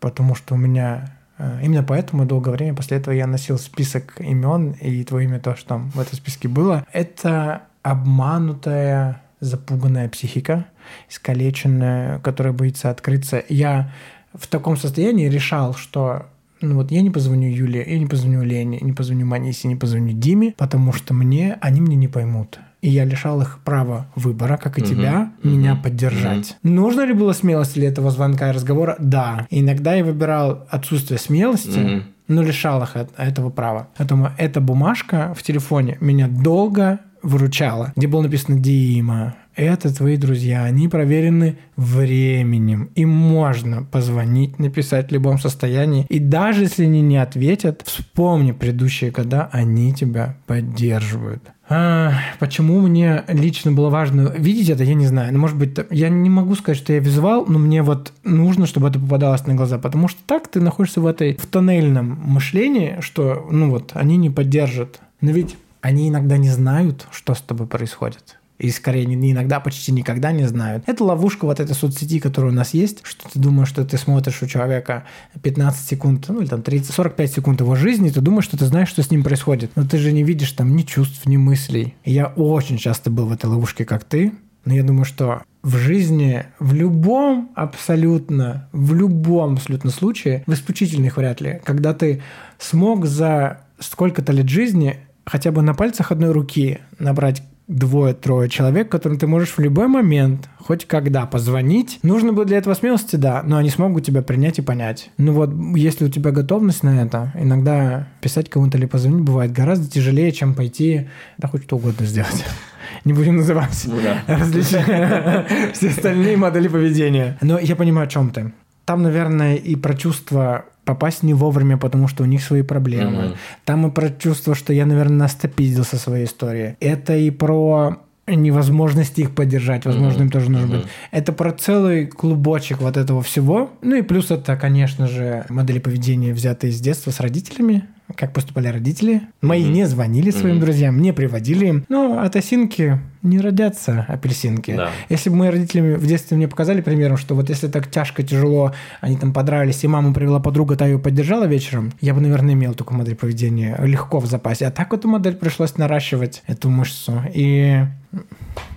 потому что у меня э, Именно поэтому долгое время после этого я носил список имен, и твое имя то, что там в этом списке было. Это обманутая, запуганная психика, искалеченная, которая боится открыться. Я в таком состоянии решал, что ну вот я не позвоню Юле, я не позвоню Лене, не позвоню Манисе, не позвоню Диме, потому что мне, они мне не поймут и я лишал их права выбора, как и угу, тебя, угу, меня поддержать. Угу. Нужно ли было смелость для этого звонка и разговора? Да. И иногда я выбирал отсутствие смелости, угу. но лишал их этого права. Поэтому эта бумажка в телефоне меня долго выручала, где было написано «Дима, это твои друзья, они проверены временем. Им можно позвонить, написать в любом состоянии. И даже если они не ответят, вспомни предыдущие года, они тебя поддерживают. А, почему мне лично было важно видеть это, я не знаю. Ну, может быть, я не могу сказать, что я визуал, но мне вот нужно, чтобы это попадалось на глаза, потому что так ты находишься в этой в тоннельном мышлении, что, ну вот, они не поддержат. Но ведь они иногда не знают, что с тобой происходит и скорее не иногда, почти никогда не знают. Это ловушка вот этой соцсети, которая у нас есть, что ты думаешь, что ты смотришь у человека 15 секунд, ну или там 30, 45 секунд его жизни, и ты думаешь, что ты знаешь, что с ним происходит. Но ты же не видишь там ни чувств, ни мыслей. И я очень часто был в этой ловушке, как ты, но я думаю, что в жизни, в любом абсолютно, в любом абсолютно случае, в исключительных вряд ли, когда ты смог за сколько-то лет жизни хотя бы на пальцах одной руки набрать двое-трое человек, которым ты можешь в любой момент, хоть когда позвонить. Нужно было для этого смелости, да, но они смогут тебя принять и понять. Ну вот, если у тебя готовность на это, иногда писать кому-то или позвонить бывает гораздо тяжелее, чем пойти, да хоть что угодно сделать. (laughs) Не будем называть ну, (laughs) различные (laughs) все остальные модели поведения. Но я понимаю, о чем ты. Там, наверное, и про чувство попасть не вовремя, потому что у них свои проблемы. Mm-hmm. Там и про чувство, что я, наверное, настопиздил со своей историей. Это и про невозможность их поддержать, возможно, mm-hmm. им тоже нужно mm-hmm. быть. Это про целый клубочек вот этого всего. Ну и плюс это, конечно же, модели поведения, взятые с детства с родителями, как поступали родители. Мои не звонили своим друзьям, не приводили им. Ну, от осинки не родятся апельсинки. Да. Если бы мои родители в детстве мне показали примером, что вот если так тяжко, тяжело, они там подрались, и маму привела подруга, та ее поддержала вечером, я бы, наверное, имел такую модель поведения легко в запасе. А так эту модель пришлось наращивать, эту мышцу. И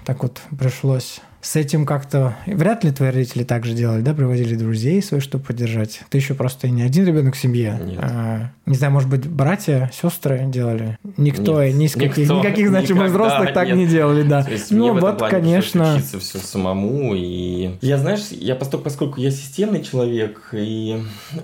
так вот пришлось с этим как-то... Вряд ли твои родители так же делали, да? Привозили друзей своих, чтобы поддержать. Ты еще просто не один ребенок в семье. Нет. А, не знаю, может быть, братья, сестры делали. Никто, Нет, ни из каких, никто, никаких значимых никогда взрослых так нет. не делали, да. То есть Ну вот, плане конечно... учиться все самому. И я, знаешь, я поскольку, поскольку я системный человек, и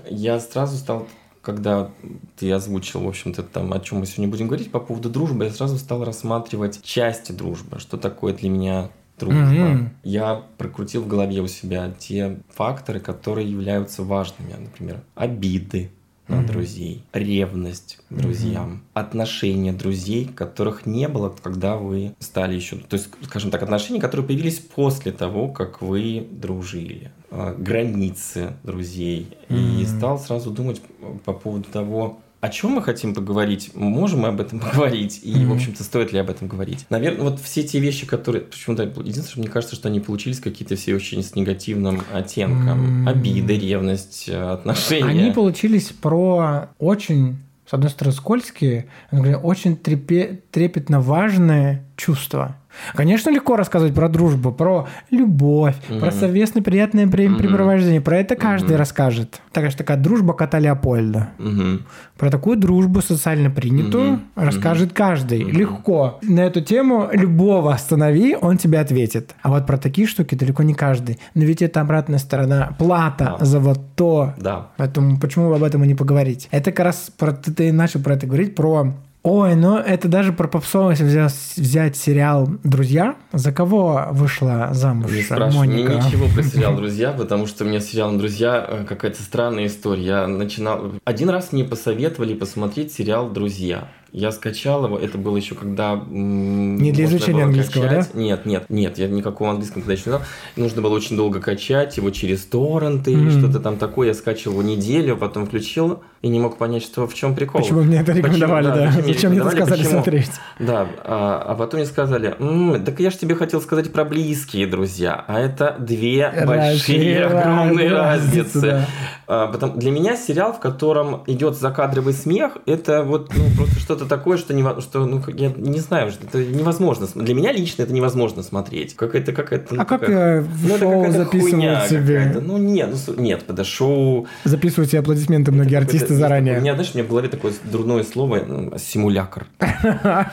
я сразу стал когда ты озвучил, в общем-то, там, о чем мы сегодня будем говорить по поводу дружбы, я сразу стал рассматривать части дружбы, что такое для меня дружба. Мгм. Я прокрутил в голове у себя те факторы, которые являются важными, например, обиды на друзей, ревность к друзьям, отношения друзей, которых не было, когда вы стали еще, то есть, скажем так, отношения, которые появились после того, как вы дружили, А, границы друзей, и стал сразу думать по поводу того, о чем мы хотим поговорить, можем мы об этом (laughs) поговорить, и, в общем-то, стоит ли об этом говорить. Наверное, вот все те вещи, которые... Почему-то, единственное, что мне кажется, что они получились какие-то все очень с негативным оттенком. Обиды, ревность, э, отношения. Они получились про очень, с одной стороны, скользкие, а очень трепе- трепетно важные чувства. Конечно, легко рассказывать про дружбу, про любовь, про совместное приятное времяпрепровождение. Про это каждый расскажет. Такая же такая дружба кота Леопольда. Мгм. Про такую дружбу социально принятую Мгм. расскажет каждый. Легко. На эту тему любого останови, он тебе ответит. А вот про такие штуки далеко не каждый. Но ведь это обратная сторона. Плата Да. за вот то. Да. Поэтому почему бы об этом и не поговорить? Это как раз про ты, ты начал про это говорить, про Ой, ну это даже про попсовость взять, взять сериал «Друзья». За кого вышла замуж Не спрашивай мне Моника? ничего про (laughs) сериал «Друзья», потому что у меня с сериалом «Друзья» э, какая-то странная история. Я начинал... Один раз мне посоветовали посмотреть сериал «Друзья». Я скачал его, это было еще когда... Не для изучения английского, качать. Нет, нет, нет, я никакого английского тогда еще не знал. Нужно было очень долго качать его через торренты Мгм. что-то там такое. Я скачивал его неделю, потом включил и не мог понять, что в чем прикол. Почему мне это Почему, рекомендовали, да? мне Зачем мне это сказали почему? смотреть? Да, а, а потом мне сказали, «М, так я же тебе хотел сказать про близкие друзья, а это две большие, огромные разницы, да. (laughs) А, потом, для меня сериал, в котором идет закадровый смех, это вот ну, просто что-то такое, что, нево- что ну, я не знаю, что это невозможно. Для меня лично это невозможно смотреть. Какая-то какая-то. ну, А как э, ну, это шоу записывают хуйня себе? Ну нет, ну, нет, подо шоу. Записывают себе аплодисменты многие Это- артисты это- заранее. У меня, знаешь, у меня в голове такое дурное слово м, симулякр. (laughs)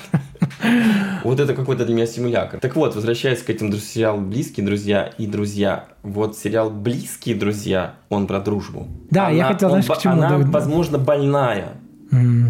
Вот это какой-то для меня симулякр. Так вот, возвращаясь к этим сериалам «Близкие друзья» и «Друзья», вот сериал «Близкие друзья», он про дружбу. Да, я хотел, он знаешь, ба- к чему, Она, возможно, больная.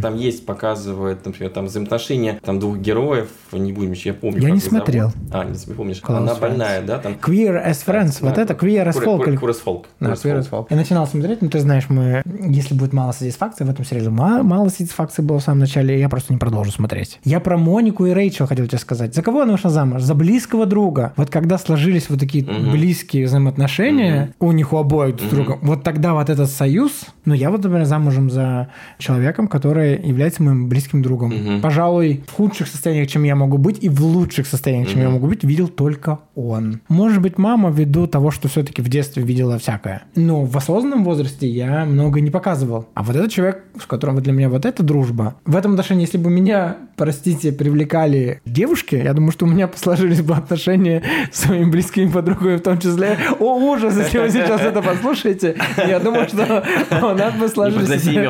Там есть, показывает, например, там взаимоотношения там, двух героев, не будем еще, я помню. Я не их зовут. смотрел. А, не помнишь. Close Она Friends. больная, да? Там, Queer as Friends, вот Да, это Queer as Queer- Folk. или- Queer as Folk. Да, Queer as Queer Folk. Я начинал смотреть, но ты знаешь, мы, если будет мало сатисфакции в этом сериале, ма- мало сатисфакции было в самом начале, я просто не продолжу смотреть. Я про Монику и Рэйчел хотел тебе сказать. За кого она вышла замуж? За близкого друга. Вот когда сложились вот такие Мгм. близкие взаимоотношения у них у обоих друг с другом, вот тогда вот этот союз, ну я вот, например, замужем за человеком, который является моим близким другом. Мгм. Пожалуй, в худших состояниях, чем я могу быть, и в лучших состояниях, чем я Мгм. могу быть, видел только он. Может быть, мама ввиду того, что все-таки в детстве видела всякое. Но в осознанном возрасте я много не показывал. А вот этот человек, с которым для меня вот эта дружба, в этом отношении, если бы меня, простите, привлекали девушки, я думаю, что у меня сложились бы отношения с своими близкими подругами, в том числе. О, ужас, если вы сейчас это послушаете. Я думаю, что у нас бы Не сложились... произноси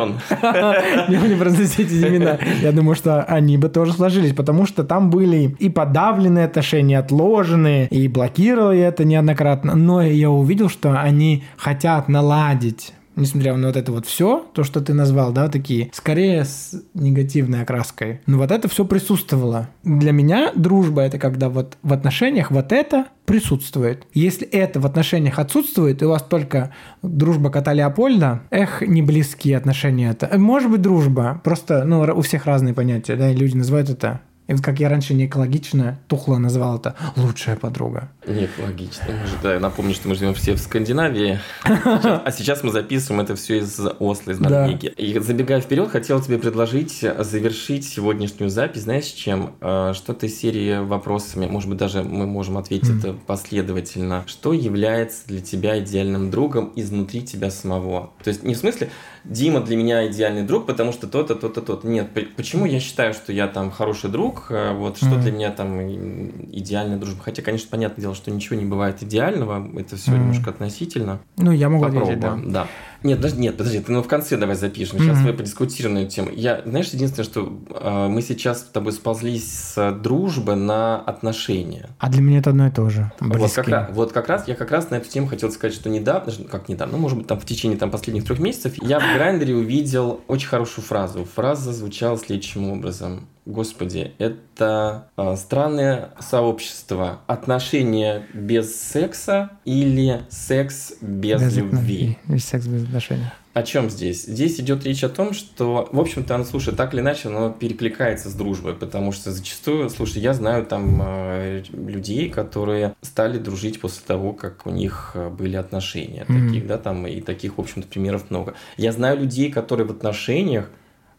имен. Не, не произносите имена. Я думаю, что они бы тоже сложились, потому что там были и подавленные отношения, отложенные, и блокировали это неоднократно. Но я увидел, что они хотят наладить несмотря на вот это вот все, то, что ты назвал, да, такие, скорее с негативной окраской. Но вот это все присутствовало. Для меня дружба это когда вот в отношениях вот это присутствует. Если это в отношениях отсутствует, и у вас только дружба кота Леопольда, эх, не близкие отношения это. Может быть, дружба. Просто, ну, у всех разные понятия, да, и люди называют это И вот как я раньше не экологично тухло называл это лучшая подруга. Не экологично. Да, напомню, что мы живем все в Скандинавии. Сейчас- (laughs) а сейчас мы записываем это все из Осло, из Да. Норвегии. И забегая вперед, хотел тебе предложить завершить сегодняшнюю запись, знаешь, чем? Э, Что-то из серии вопросами, может быть, даже мы можем ответить это последовательно. Что является для тебя идеальным другом изнутри тебя самого? То есть не в смысле, Дима для меня идеальный друг, потому что то-то, то-то, то-то. Нет, почему я считаю, что я там хороший друг, э, вот что Мгм. для меня там идеальная дружба. Хотя, конечно, понятное дело, что ничего не бывает идеального, это все Мгм. немножко относительно. Ну, я могу ответить, да. Попробуем, да. Нет, подожди, нет, подожди, ты ну в конце давай запишем. Сейчас Мгм. мы подискутируем на эту тему. Я, знаешь, единственное, что э, мы сейчас с тобой сползлись с дружбы на отношения. А для меня это одно и то же. Вот как, раз, вот как раз я как раз на эту тему хотел сказать, что недавно, даже, как недавно, ну, может быть, там в течение там, последних трех месяцев, я в Грайндере увидел очень хорошую фразу. Фраза звучала следующим образом. Господи, это а, странное сообщество. Отношения без секса или секс без, Без любви. Без секс без отношений. О чем здесь? Здесь идет речь о том, что, в общем-то, оно, слушай, так или иначе, оно перекликается с дружбой, потому что зачастую, слушай, я знаю там э, людей, которые стали дружить после того, как у них э, были отношения, Мгм. таких, да, там, и таких, в общем-то, примеров много. Я знаю людей, которые в отношениях,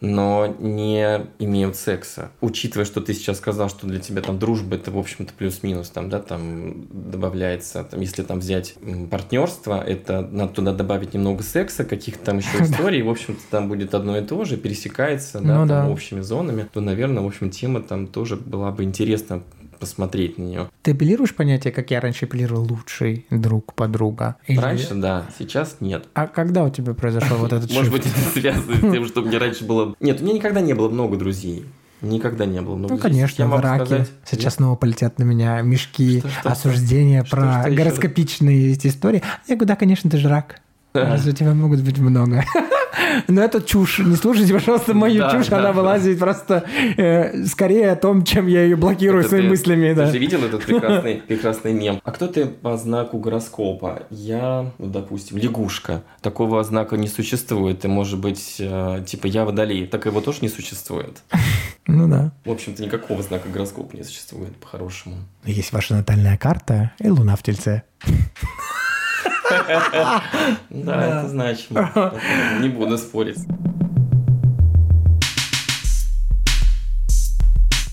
но не имеют секса. Учитывая, что ты сейчас сказал, что для тебя там дружба это, в общем-то, плюс-минус, там, да, там добавляется, там, если там взять партнерство, это надо туда добавить немного секса, каких-то там еще (laughs) историй, в общем-то, там будет одно и то же, пересекается, да, Ну там, да. общими зонами, то, наверное, в общем, тема там тоже была бы интересно посмотреть на нее. Ты апеллируешь понятие, как я раньше апеллировал, лучший друг, подруга? Или- Раньше, да, сейчас нет. А когда у тебя произошел вот этот Может быть, это связано с тем, что мне раньше было... Нет, у меня никогда не было много друзей. Никогда не было много Ну, конечно, могу драки. сказать- Сейчас снова полетят на меня мешки, Что, что, осуждения что? про Что, что еще? гороскопичные эти истории. Я говорю, да, конечно, ты же рак. Разве у тебя могут быть много? (laughs) Но это чушь. Не слушайте, пожалуйста, мою Да, чушь. да, Она да. вылазит просто э, скорее о том, чем я ее блокирую Это своими ты- мыслями. Ты да. же видел этот (laughs) прекрасный, прекрасный мем? А кто ты по знаку гороскопа? Я, ну, допустим, лягушка. Такого знака не существует. И, может быть, э, типа, я водолей. Так его тоже не существует. (laughs) Ну да. В общем-то, никакого знака гороскопа не существует, по-хорошему. Есть ваша натальная карта и луна в тельце. (laughs) Да, это значимо. Не буду спорить.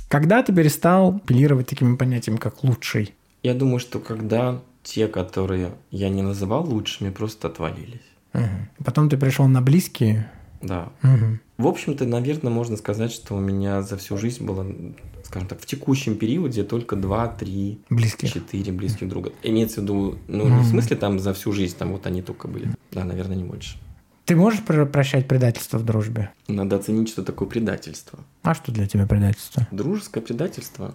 Когда ты перестал апеллировать такими понятиями, как лучший? Я думаю, что когда те, которые я не называл лучшими, просто отвалились. Мгм. Потом ты пришел на близкие. Да. Мгм. В общем-то, наверное, можно сказать, что у меня за всю жизнь было, скажем так, в текущем периоде только 2-3 Близких. четыре близких друга. Имеется в виду, ну, не в смысле там за всю жизнь, там вот они только были. Да, наверное, не больше. Ты можешь про- прощать предательство в дружбе? Надо оценить, что такое предательство. А что для тебя предательство? Дружеское предательство?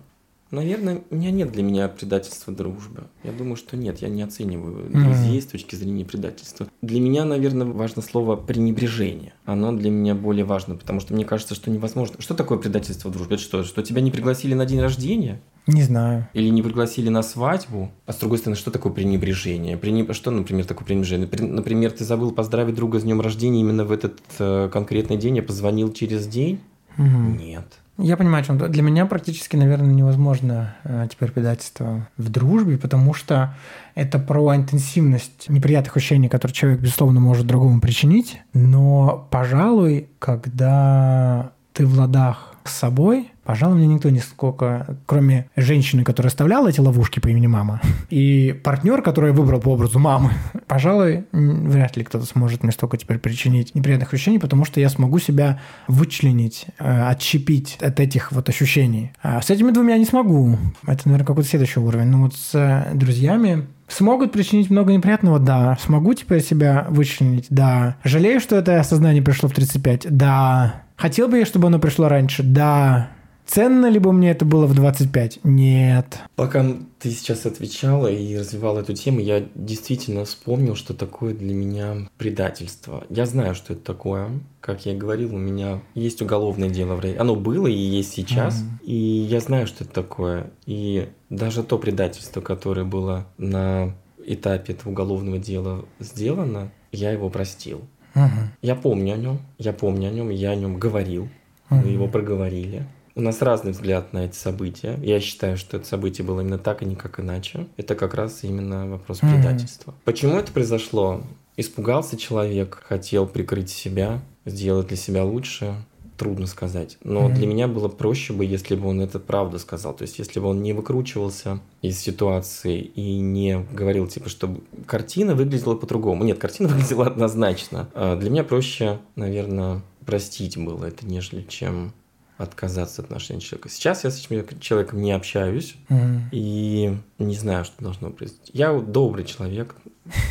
Наверное, у меня нет для меня предательства дружбы. Я думаю, что нет, я не оцениваю друзей с точки зрения предательства. Для меня, наверное, важно слово пренебрежение. Оно для меня более важно, потому что мне кажется, что невозможно. Что такое предательство в дружбе? Это что? Что тебя не пригласили на день рождения? Не знаю. Или не пригласили на свадьбу. А с другой стороны, что такое пренебрежение? Пренеб- Что, например, такое пренебрежение? При- Например, ты забыл поздравить друга с днем рождения именно в этот э, конкретный день, а позвонил через день? Мгм. Нет. Я понимаю, о чем ты. Для меня практически, наверное, невозможно э, теперь предательство в дружбе, потому что это про интенсивность неприятных ощущений, которые человек, безусловно, может другому причинить. Но, пожалуй, когда ты в ладах с собой, пожалуй, мне никто не сколько, кроме женщины, которая оставляла эти ловушки по имени мама, и партнер, который я выбрал по образу мамы, (laughs) пожалуй, вряд ли кто-то сможет мне столько теперь причинить неприятных ощущений, потому что я смогу себя вычленить, э, отщепить от этих вот ощущений. А с этими двумя я не смогу. Это, наверное, какой-то следующий уровень. Но вот с э, друзьями Смогут причинить много неприятного? Да. Смогу теперь себя вычленить? Да. Жалею, что это осознание пришло в 35? Да. Хотел бы я, чтобы оно пришло раньше? Да. Ценно ли бы мне это было в 25? Нет. Пока ты сейчас отвечала и развивала эту тему, я действительно вспомнил, что такое для меня предательство. Я знаю, что это такое. Как я и говорил, у меня есть уголовное дело в Рей. Оно было и есть сейчас. Мгм. И я знаю, что это такое. И даже то предательство, которое было на этапе этого уголовного дела сделано, я его простил. Мгм. Я помню о нем, я помню о нем, я о нем говорил, Мгм. мы его проговорили. У нас разный взгляд на эти события. Я считаю, что это событие было именно так, и никак иначе. Это как раз именно вопрос предательства. Почему это произошло? Испугался человек, хотел прикрыть себя, сделать для себя лучше. Трудно сказать. Но Мгм. для меня было проще бы, если бы он это правду сказал. То есть, если бы он не выкручивался из ситуации и не говорил, типа, что картина выглядела по-другому. Нет, картина (laughs) выглядела однозначно. А Для меня проще, наверное, простить было это, нежели чем отказаться от отношений человека. Сейчас я с этим человеком не общаюсь Мгм. и не знаю, что должно произойти. Я добрый человек,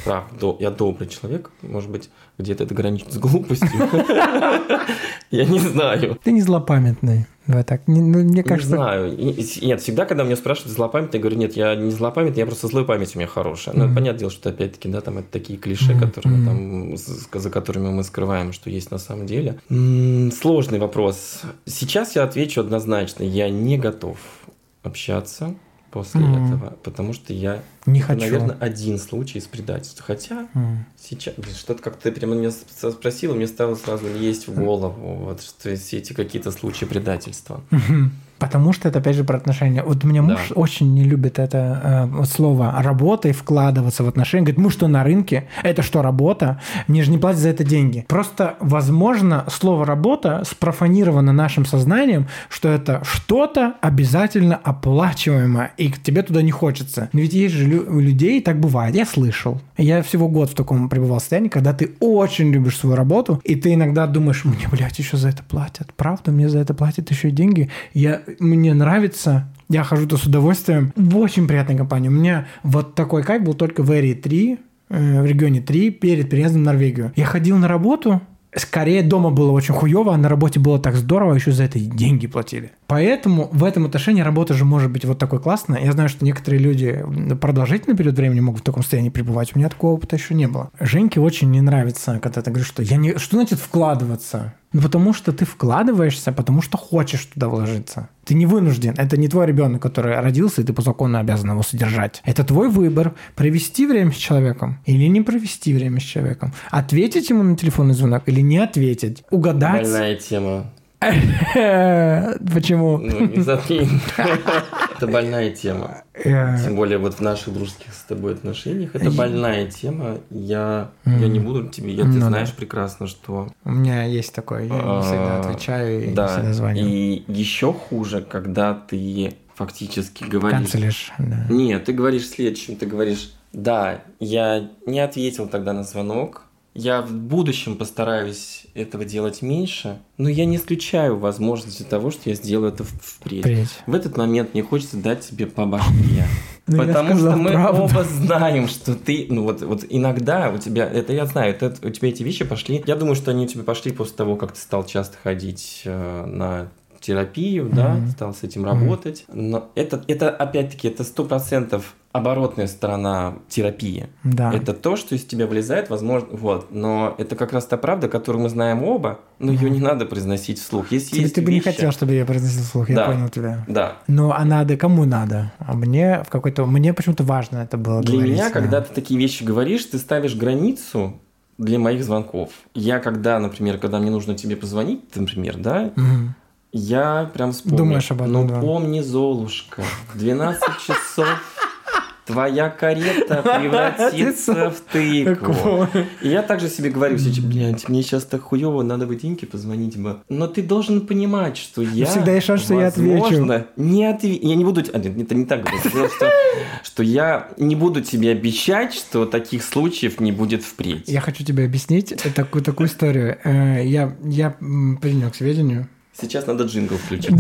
прав, до- я добрый человек, может быть, где-то это граничит с глупостью. (laughs) Я не знаю. Ты не злопамятный. Давай так. Не- ну, мне Не кажется, знаю. И- и- Нет, всегда, когда меня спрашивают, злопамятный, я говорю, нет, я не злопамятный, я просто злой память у меня хорошая. Ну, Мгм. понятное дело, что опять-таки, да, там это такие клише, Мгм. которые там, за которыми мы скрываем, что есть на самом деле. М, Сложный вопрос. Сейчас я отвечу однозначно. Я не готов общаться после Мгм. этого, потому что я, не это, хочу. наверное, один случай из предательства. Хотя М. Сейчас, что-то как ты прямо меня спросила, мне стало сразу лезть в голову, вот, что есть эти какие-то случаи предательства. Мгм. Потому что это опять же про отношения. Вот меня муж Да. очень не любит это э, слово работа и вкладываться в отношения. Говорит, мы что на рынке? Это что работа? Мне же не платят за это деньги. Просто, возможно, слово работа спрофанировано нашим сознанием, что это что-то обязательно оплачиваемое, и к тебе туда не хочется. Но ведь есть же лю- у людей так бывает. Я слышал. Я всего год в таком пребывал состоянии, когда ты очень любишь свою работу, и ты иногда думаешь, мне, блядь, еще за это платят. Правда, мне за это платят еще и деньги. Я, мне нравится, я хожу то с удовольствием в очень приятной компании. У меня вот такой кайф был только в Эри 3, э, в регионе 3, перед переездом в Норвегию. Я ходил на работу, Скорее, дома было очень хуево, а на работе было так здорово, еще за это и деньги платили. Поэтому в этом отношении работа же может быть вот такой классная. Я знаю, что некоторые люди продолжительный период времени могут в таком состоянии пребывать. У меня такого опыта еще не было. Женьке очень не нравится, когда ты говоришь, что я не... Что значит вкладываться? Ну, потому что ты вкладываешься, потому что хочешь туда вложиться. Ты не вынужден. Это не твой ребенок, который родился, и ты по закону обязан его содержать. Это твой выбор. Провести время с человеком или не провести время с человеком. Ответить ему на телефонный звонок или не ответить. Угадать. Больная тема. (laughs) Почему? Ну, не. (laughs) Это больная тема. Тем более вот в наших дружеских с тобой отношениях. Это больная тема. Я, я не буду тебе... Я, ты Ну да. знаешь прекрасно, что... У меня есть такое. Я не всегда А, отвечаю и не Да. всегда звоню. И еще хуже, когда ты фактически говоришь... Канцелишь. Да. Нет, ты говоришь следующим, ты говоришь, да, я не ответил тогда на звонок, я в будущем постараюсь этого делать меньше, но я не исключаю возможности того, что я сделаю это впредь. Впредь. В этот момент мне хочется дать тебе по башке. (laughs) Ну, Потому что мы правду. оба знаем, что ты, ну вот, вот иногда у тебя, это я знаю, это, у тебя эти вещи пошли, я думаю, что они у тебя пошли после того, как ты стал часто ходить э, на терапию, да, стал с этим работать. Но это, это опять-таки, это сто процентов оборотная сторона терапии. Да. Это то, что из тебя вылезает, возможно, вот. Но это как раз та правда, которую мы знаем оба, но ее не надо произносить вслух. Если Тебе- есть ты бы не хотел, чтобы я произносил вслух, я Да. понял тебя. Да. Но а надо, кому надо? А мне в какой-то... Мне почему-то важно это было Для говорить, меня, да. когда ты такие вещи говоришь, ты ставишь границу для моих звонков. Я когда, например, когда мне нужно тебе позвонить, например, да, Мгм. я прям вспомню. Думаешь об этом, Ну да. помни, Золушка, в 12 часов твоя карета (laughs) превратится в тыкву. И я также себе говорю, сейчас, блядь, мне сейчас так хуево, надо бы Димке позвонить бы. Но ты должен понимать, что я... всегда есть шанс, что я отвечу. Не отве- Я не буду... Это не так. Дело, что, я не буду тебе обещать, что таких случаев не будет впредь. Я хочу тебе объяснить такую, такую историю. Э, Я, принял к сведению. Сейчас надо джингл включить.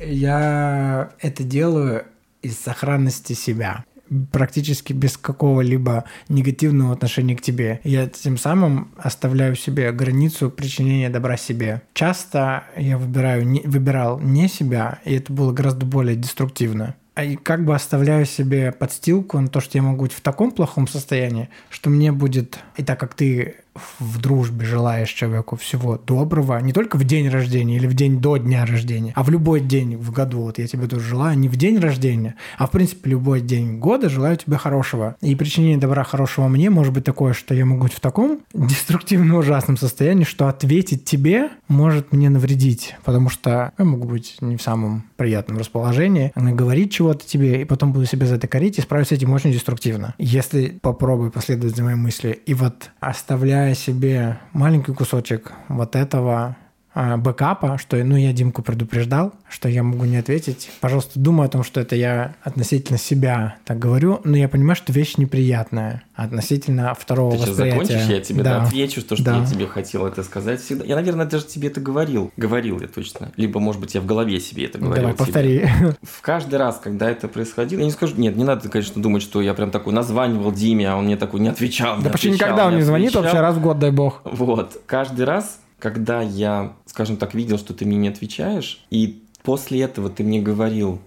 Я это делаю из сохранности себя практически без какого-либо негативного отношения к тебе. Я тем самым оставляю себе границу причинения добра себе. Часто я выбираю, не, выбирал не себя, и это было гораздо более деструктивно. А И как бы оставляю себе подстилку на то, что я могу быть в таком плохом состоянии, что мне будет, и так как ты в дружбе желаешь человеку всего доброго, не только в день рождения или в день до дня рождения, а в любой день в году. Вот я тебе тоже желаю не в день рождения, а в принципе любой день года желаю тебе хорошего. И причинение добра хорошего мне может быть такое, что я могу быть в таком (laughs) деструктивно ужасном состоянии, что ответить тебе может мне навредить, потому что я могу быть не в самом приятном расположении, говорить чего-то тебе, и потом буду себя за это корить, и справлюсь с этим очень деструктивно. Если попробуй последовать за моей мыслью, и вот оставляя себе маленький кусочек вот этого бэкапа, что ну я Димку предупреждал, что я могу не ответить. Пожалуйста, думай о том, что это я относительно себя так говорю, но я понимаю, что вещь неприятная относительно второго Ты восприятия. закончишь, я тебе да. да. отвечу, то, что Да. я тебе хотел это сказать всегда. Я, наверное, даже тебе это говорил. Говорил я точно. Либо, может быть, я в голове себе это говорил. Давай, тебе. повтори. (laughs) В каждый раз, когда это происходило, я не скажу, нет, не надо, конечно, думать, что я прям такой названивал Диме, а он мне такой не отвечал. Да не почти отвечал, никогда он не звонит отвечал. вообще раз в год, дай бог. Вот. Каждый раз, когда я, скажем так, видел, что ты мне не отвечаешь, и после этого ты мне говорил,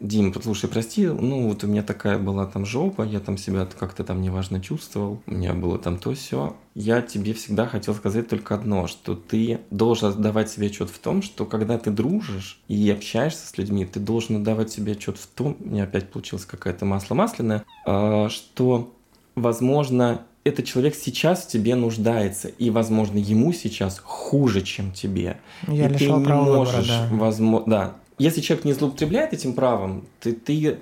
Дим, послушай, прости, ну вот у меня такая была там жопа, я там себя как-то там неважно чувствовал, у меня было там то все. Я тебе всегда хотел сказать только одно, что ты должен отдавать себе отчет в том, что когда ты дружишь и общаешься с людьми, ты должен отдавать себе отчет в том, у меня опять получилось какое-то масло масляное, а, что, возможно, этот человек сейчас в тебе нуждается, и, возможно, ему сейчас хуже, чем тебе. Я и ты не права выбора, можешь, да. возможно, да. Если человек не злоупотребляет этим правом, ты, ты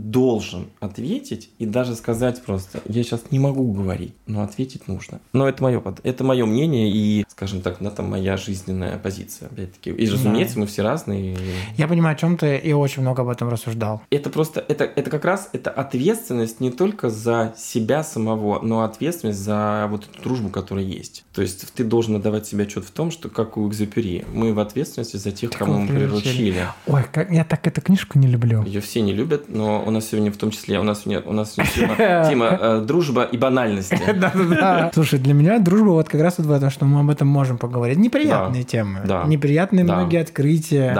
должен ответить и даже сказать просто, я сейчас не могу говорить, но ответить нужно. Но это мое, это мое мнение и, скажем так, да, там моя жизненная позиция, опять-таки. И, разумеется, мы все разные. Я понимаю, о чем ты и очень много об этом рассуждал. это просто, это, это как раз это ответственность не только за себя самого, но ответственность за вот эту дружбу, которая есть. То есть ты должен отдавать себе отчет в том, что как у Экзюпери, мы в ответственности за тех, кому мы приручили. Ой, как, я так эту книжку не люблю. Ее все не любят, но у нас сегодня в том числе, у нас сегодня, у нас сегодня тема, (laughs) тема, э, дружба и банальности. (laughs) Да-да-да. Слушай, для меня дружба вот как раз вот в этом, что мы об этом можем поговорить. Неприятные Да. темы. Да. Неприятные Да. многие открытия.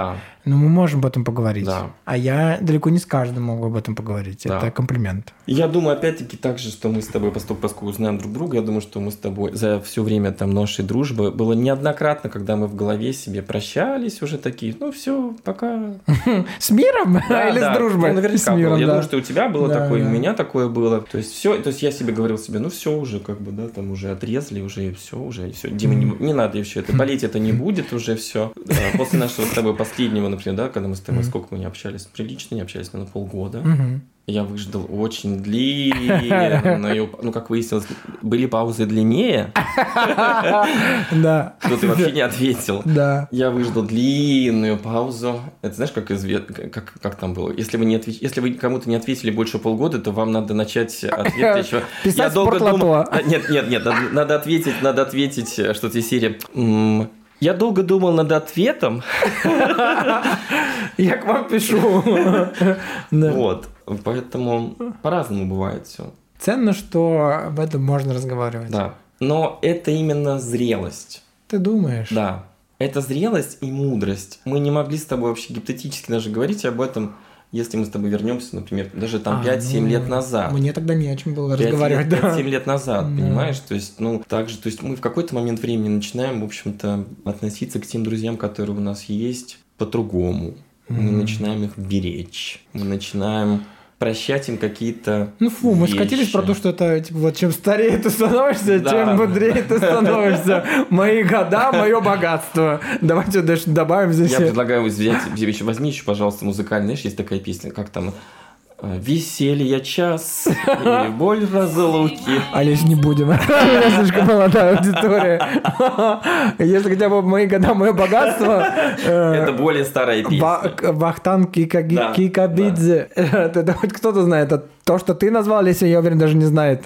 Но мы можем об этом поговорить. Да. А я далеко не с каждым могу об этом поговорить. Да. Это комплимент. Я думаю, опять-таки, так же, что мы с тобой, поскольку, поскольку знаем друг друга, я думаю, что мы с тобой за все время там нашей дружбы было неоднократно, когда мы в голове себе прощались уже такие, ну все, пока. (laughs) С миром Да, (laughs) или да. с дружбой? Ну, наверняка было. Я думаю, что у тебя было такое, и у меня такое было. То есть все, то есть я себе говорил себе, ну все уже, как бы, да, там уже отрезали, уже все, уже все. Дима, не, не надо еще это, (laughs) болеть это не будет уже все. После нашего с тобой последнего, например, да, когда мы с тобой, сколько мы не общались, прилично не общались, наверное, полгода. Мгм. Я выждал очень (laughs) длинную, ну, как выяснилось, были паузы длиннее, (laughs) Да. что ты вообще не ответил. Да. Я выждал длинную паузу. Это знаешь, как, изве- как, как там было? Если вы, не отвеч... Если вы кому-то не ответили больше полгода, то вам надо начать ответ (laughs) еще. Писать Я долго думал... А, Нет, нет, нет, надо, ответить, надо ответить, э, что-то из серии. Я долго думал над ответом. Я к вам пишу. Вот. Поэтому по-разному бывает все. Ценно, что об этом можно разговаривать. Да. Но это именно зрелость. Ты думаешь? Да. Это зрелость и мудрость. Мы не могли с тобой вообще гипотетически даже говорить об этом, если мы с тобой вернемся, например, даже там А, 5-7 ну, лет назад. Мне тогда не о чем было 5 разговаривать, лет, да. 5-7 лет назад, Да. понимаешь? То есть, ну, также, то есть мы в какой-то момент времени начинаем, в общем-то, относиться к тем друзьям, которые у нас есть, по-другому. Мы Мгм. начинаем их беречь. Мы начинаем прощать им какие-то Ну фу, мы вещи. скатились про то, что это типа вот чем старее ты становишься, Да. тем бодрее ты становишься. Мои года, мое богатство. Давайте дальше добавим здесь. Я предлагаю взять, еще возьми еще, пожалуйста, музыкальный, знаешь, есть такая песня, как там э, Веселье час и (laughs) боль разлуки. Олесь, не будем. (laughs) У меня слишком молодая аудитория. (laughs) Если хотя бы мои года, мое богатство. э, Это более старая песня. Да, Кикабидзе. Это хоть кто-то знает. А то, что ты назвал, если я уверен, даже не знает.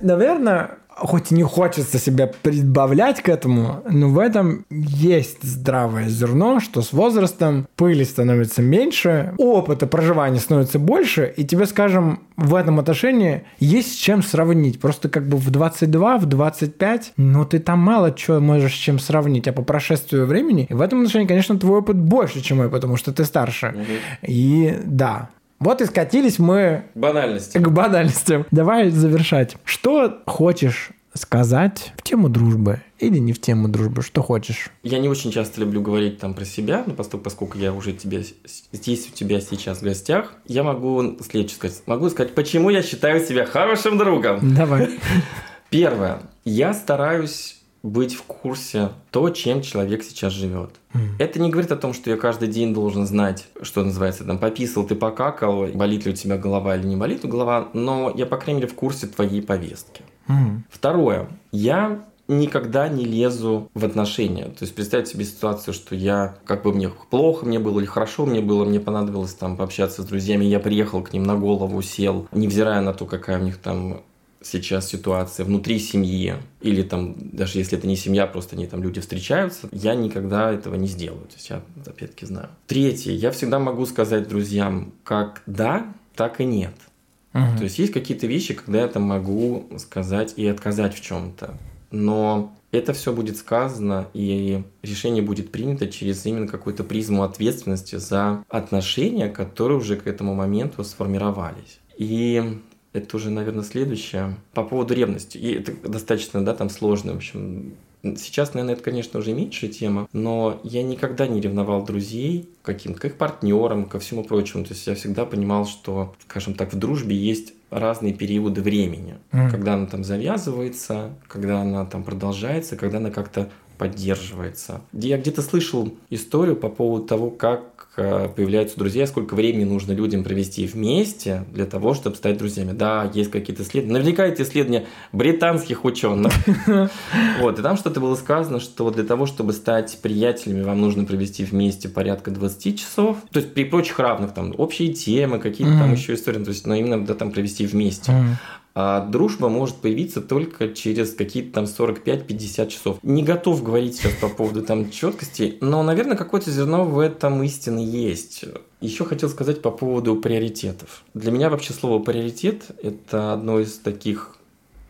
Наверное, хоть и не хочется себя прибавлять к этому, но в этом есть здравое зерно, что с возрастом пыли становится меньше, опыта проживания становится больше, и тебе, скажем, в этом отношении есть с чем сравнить. Просто как бы в 22, в 25, ну ты там мало чего можешь с чем сравнить, а по прошествию времени, в этом отношении, конечно, твой опыт больше, чем мой, потому что ты старше. И да, Вот и скатились мы Банальности. к банальностям. Давай завершать. Что хочешь сказать в тему дружбы или не в тему дружбы? Что хочешь? Я не очень часто люблю говорить там про себя, но поскольку, поскольку я уже тебе, здесь у тебя сейчас в гостях, я могу следующее сказать. Могу сказать, почему я считаю себя хорошим другом. Давай. Первое. Я стараюсь быть в курсе то, чем человек сейчас живет. Это не говорит о том, что я каждый день должен знать, что называется, там, пописал, ты покакал, болит ли у тебя голова или не болит голова, но я, по крайней мере, в курсе твоей повестки. М. Второе. Я никогда не лезу в отношения. То есть представьте себе ситуацию, что я, как бы мне плохо мне было или хорошо мне было, мне понадобилось там пообщаться с друзьями, я приехал к ним на голову, сел, невзирая на то, какая у них там сейчас ситуация внутри семьи, или там, даже если это не семья, просто они там люди встречаются, я никогда этого не сделаю. То есть я, опять-таки, знаю. Третье. Я всегда могу сказать друзьям как да, так и нет. Мгм. То есть есть какие-то вещи, когда я там могу сказать и отказать в чем-то. Но это все будет сказано, и решение будет принято через именно какую-то призму ответственности за отношения, которые уже к этому моменту сформировались. И это уже, наверное, следующее. По поводу ревности. И это достаточно, да, там сложно, в общем. Сейчас, наверное, это, конечно, уже меньшая тема, но я никогда не ревновал друзей каким-то, к их партнерам, ко всему прочему. То есть я всегда понимал, что, скажем так, в дружбе есть разные периоды времени. Мгм. Когда она там завязывается, когда она там продолжается, когда она как-то поддерживается. Я где-то слышал историю по поводу того, как появляются друзья, сколько времени нужно людям провести вместе для того, чтобы стать друзьями. Да, есть какие-то исследования. Наверняка эти исследования британских ученых. (laughs) Вот, и там что-то было сказано, что для того, чтобы стать приятелями, вам нужно провести вместе порядка 20 часов. То есть при прочих равных, там, общие темы, какие-то там еще истории. То есть, но именно да, там провести вместе. А дружба может появиться только через какие-то там 45-50 часов. Не готов говорить сейчас по поводу там четкости, но, наверное, какое-то зерно в этом истины есть. Еще хотел сказать по поводу приоритетов. Для меня вообще слово приоритет – это одно из таких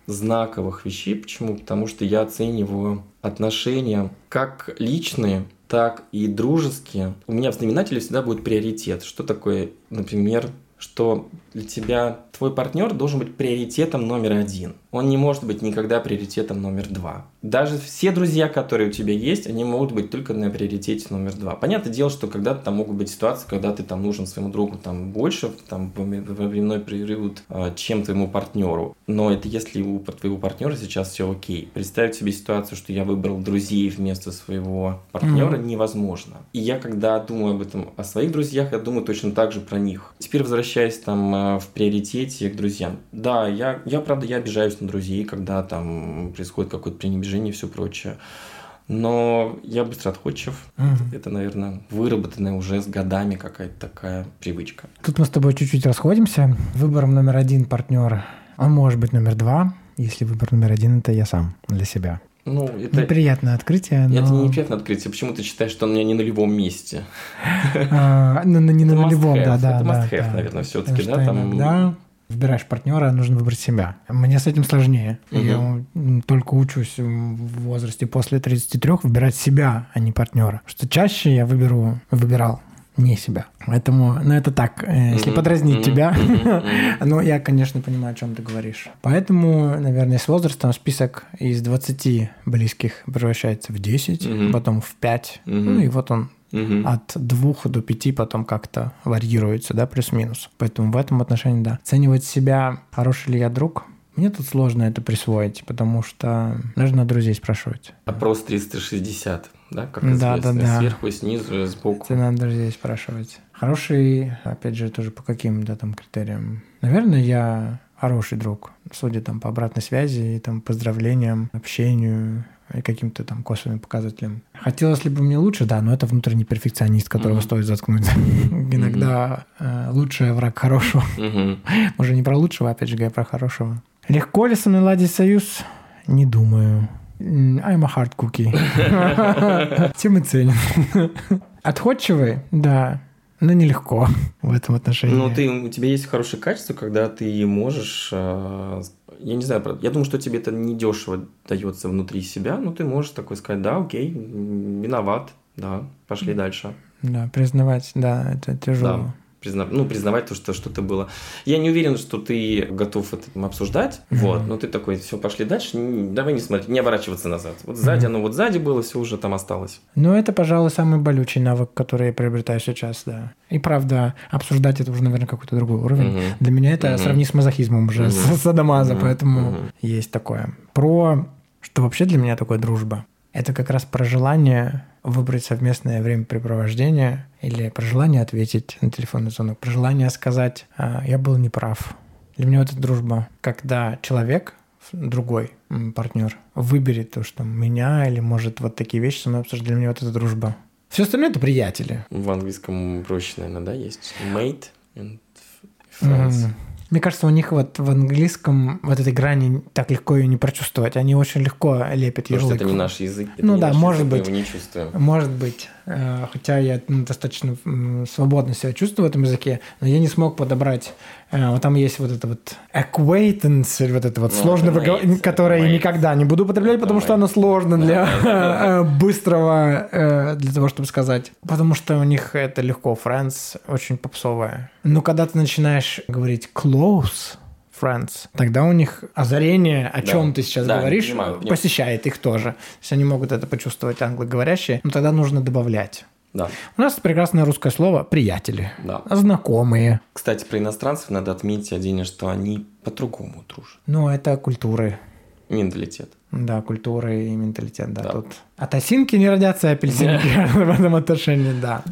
знаковых вещей. Почему? Потому что я оцениваю отношения как личные, так и дружеские. У меня в знаменателе всегда будет приоритет. Что такое, например, что для тебя твой партнер должен быть приоритетом номер один. Он не может быть никогда приоритетом номер два. Даже все друзья, которые у тебя есть, они могут быть только на приоритете номер два. Понятное дело, что когда-то там могут быть ситуации, когда ты там нужен своему другу там больше, там во временной период, а, чем твоему партнеру. Но это если у твоего партнера сейчас все окей. Представить себе ситуацию, что я выбрал друзей вместо своего партнера, Мгм. невозможно. И я, когда думаю об этом, о своих друзьях, я думаю точно так же про них. Теперь возвращаясь там э, в приоритете к друзьям. Да, я, я правда, я обижаюсь на друзей, когда там происходит какое-то пренебрежение и все прочее. Но я быстро отходчив. Мгм. Это, наверное, выработанная уже с годами какая-то такая привычка. Тут мы с тобой чуть-чуть расходимся. Выбором номер один партнер, он может быть номер два, если выбор номер один это я сам для себя. Ну, это, Неприятное открытие, но... это не неприятное открытие. Почему ты считаешь, что он у меня не на любом месте? А, ну, не на любом, да, да. это must наверное, Потому да, там- выбираешь партнера, нужно выбрать себя. Мне с этим сложнее. Я только учусь в возрасте после 33 выбирать себя, а не партнера. Что чаще я выберу, выбирал не себя. Поэтому, ну это так, э, если Мгм, подразнить мгм, тебя. мгм. (laughs) Но я, конечно, понимаю, о чем ты говоришь. Поэтому, наверное, с возрастом список из 20 близких превращается в 10, Мгм. потом в 5. Мгм. Ну и вот он Мгм. от двух до пяти потом как-то варьируется, да, плюс-минус. Поэтому в этом отношении, да. Оценивать себя, хороший ли я друг, мне тут сложно это присвоить, потому что нужно друзей спрашивать. Опрос 360, да, как Да, известно, да, да. сверху, снизу, сбоку. Это надо друзей спрашивать. Хороший, опять же, тоже по каким, да, там критериям. Наверное, я хороший друг, судя там по обратной связи и там поздравлениям, общению и каким-то там косвенным показателям. Хотелось ли бы мне лучше, да, но это внутренний перфекционист, которого Мгм. стоит заткнуть. Иногда э, лучший враг хорошего. Мгм. Уже не про лучшего, опять же, говоря про хорошего. Легко ли со мной ладить союз? Не думаю. I'm a hard cookie. (laughs) Тем и ценен. Отходчивый? Да. Но нелегко в этом отношении. Ну, ты, у тебя есть хорошее качество, когда ты можешь, э, я не знаю, правда, я думаю, что тебе это недешево дается внутри себя, но ты можешь такой сказать, да, окей, виноват, да, пошли дальше. Да, признавать, да, это тяжело. Призна- ну, признавать то, что что-то было. Я не уверен, что ты готов это обсуждать, Мгм. вот, но ты такой, все, пошли дальше, давай не смотреть, не оборачиваться назад. Вот сзади, оно вот сзади было, все уже там осталось. Ну, это, пожалуй, самый болючий навык, который я приобретаю сейчас, да. И правда, обсуждать это уже, наверное, какой-то другой уровень. Мгм. Для меня это Мгм. сравни с мазохизмом уже, Мгм. с садомаза, Мгм. поэтому Мгм. есть такое. Про что вообще для меня такое дружба? Это как раз про желание выбрать совместное времяпрепровождение или про желание ответить на телефонный звонок, про желание сказать «А, «я был неправ». Для меня вот это дружба, когда человек, другой партнер, выберет то, что меня или может вот такие вещи со мной обсуждать, для меня вот это дружба. Все остальное это приятели. В английском проще, наверное, да, есть? Mate and friends. М. Мне кажется, у них вот в английском вот этой грани так легко ее не прочувствовать. Они очень легко лепят ярлык. это не наш язык. это Ну да, наш может язык, мы быть. его не чувствуем. Может быть. Э, Хотя я ну, достаточно свободно себя чувствую в этом языке, но я не смог подобрать. Э, Вот там есть вот это вот acquaintance, вот это вот Ну, сложно mate, которое я никогда не буду употреблять, потому что оно сложно для (laughs) э, быстрого, э, для того, чтобы сказать. Потому что у них это легко. Friends очень попсовое. Но когда ты начинаешь говорить close, friends, тогда у них озарение, о Да. чем ты сейчас Да, говоришь, понимаю, понимаю. посещает их тоже. То есть они могут это почувствовать англоговорящие, но тогда нужно добавлять. Да, У нас прекрасное русское слово «приятели», да. «знакомые». Кстати, про иностранцев надо отметить один, что они по-другому дружат. Ну, это культуры. Менталитет. Да, культура и менталитет, да. Да. Тут от осинки не родятся, а апельсинки (laughs) в этом отношении, да.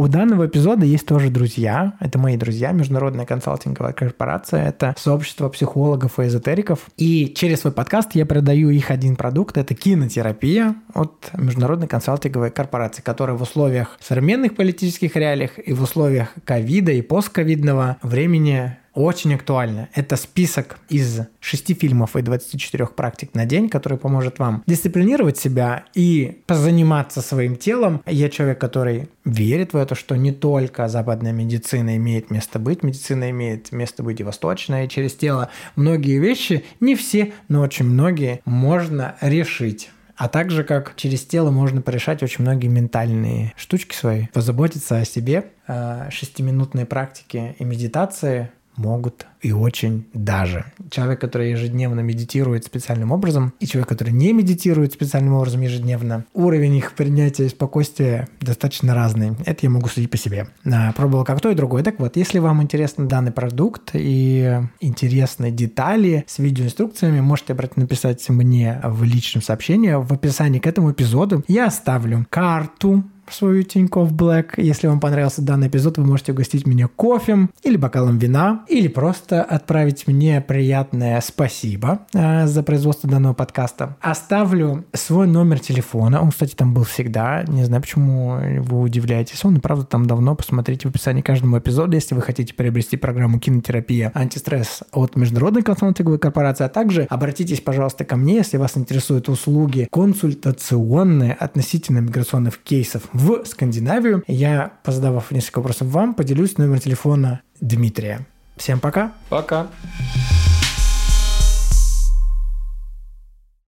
У данного эпизода есть тоже друзья. Это мои друзья, международная консалтинговая корпорация. Это сообщество психологов и эзотериков. И через свой подкаст я продаю их один продукт. Это кинотерапия от международной консалтинговой корпорации, которая в условиях современных политических реалиях и в условиях ковида и постковидного времени очень актуально. Это список из шести фильмов и 24 практик на день, который поможет вам дисциплинировать себя и позаниматься своим телом. Я человек, который верит в это, что не только западная медицина имеет место быть, медицина имеет место быть и восточная, и через тело многие вещи, не все, но очень многие можно решить. А также как через тело можно порешать очень многие ментальные штучки свои, позаботиться о себе. А, Шестиминутные практики и медитации могут и очень даже. Человек, который ежедневно медитирует специальным образом, и человек, который не медитирует специальным образом ежедневно, уровень их принятия и спокойствия достаточно разный. Это я могу судить по себе. А, Пробовал как то и другое. Так вот, если вам интересен данный продукт и интересны детали с видеоинструкциями, можете написать мне в личном сообщении. В описании к этому эпизоду я оставлю карту свою Тинькофф Блэк. Если вам понравился данный эпизод, вы можете угостить меня кофе или бокалом вина, или просто отправить мне приятное спасибо э, за производство данного подкаста. Оставлю свой номер телефона. Он, кстати, там был всегда. Не знаю, почему вы удивляетесь. Он, правда, там давно. Посмотрите в описании каждому эпизоду, если вы хотите приобрести программу кинотерапия антистресс от Международной консалтинговой корпорации. А также обратитесь, пожалуйста, ко мне, если вас интересуют услуги консультационные относительно миграционных кейсов в Скандинавию. Я, позадавав несколько вопросов вам, поделюсь номером телефона Дмитрия. Всем пока! Пока.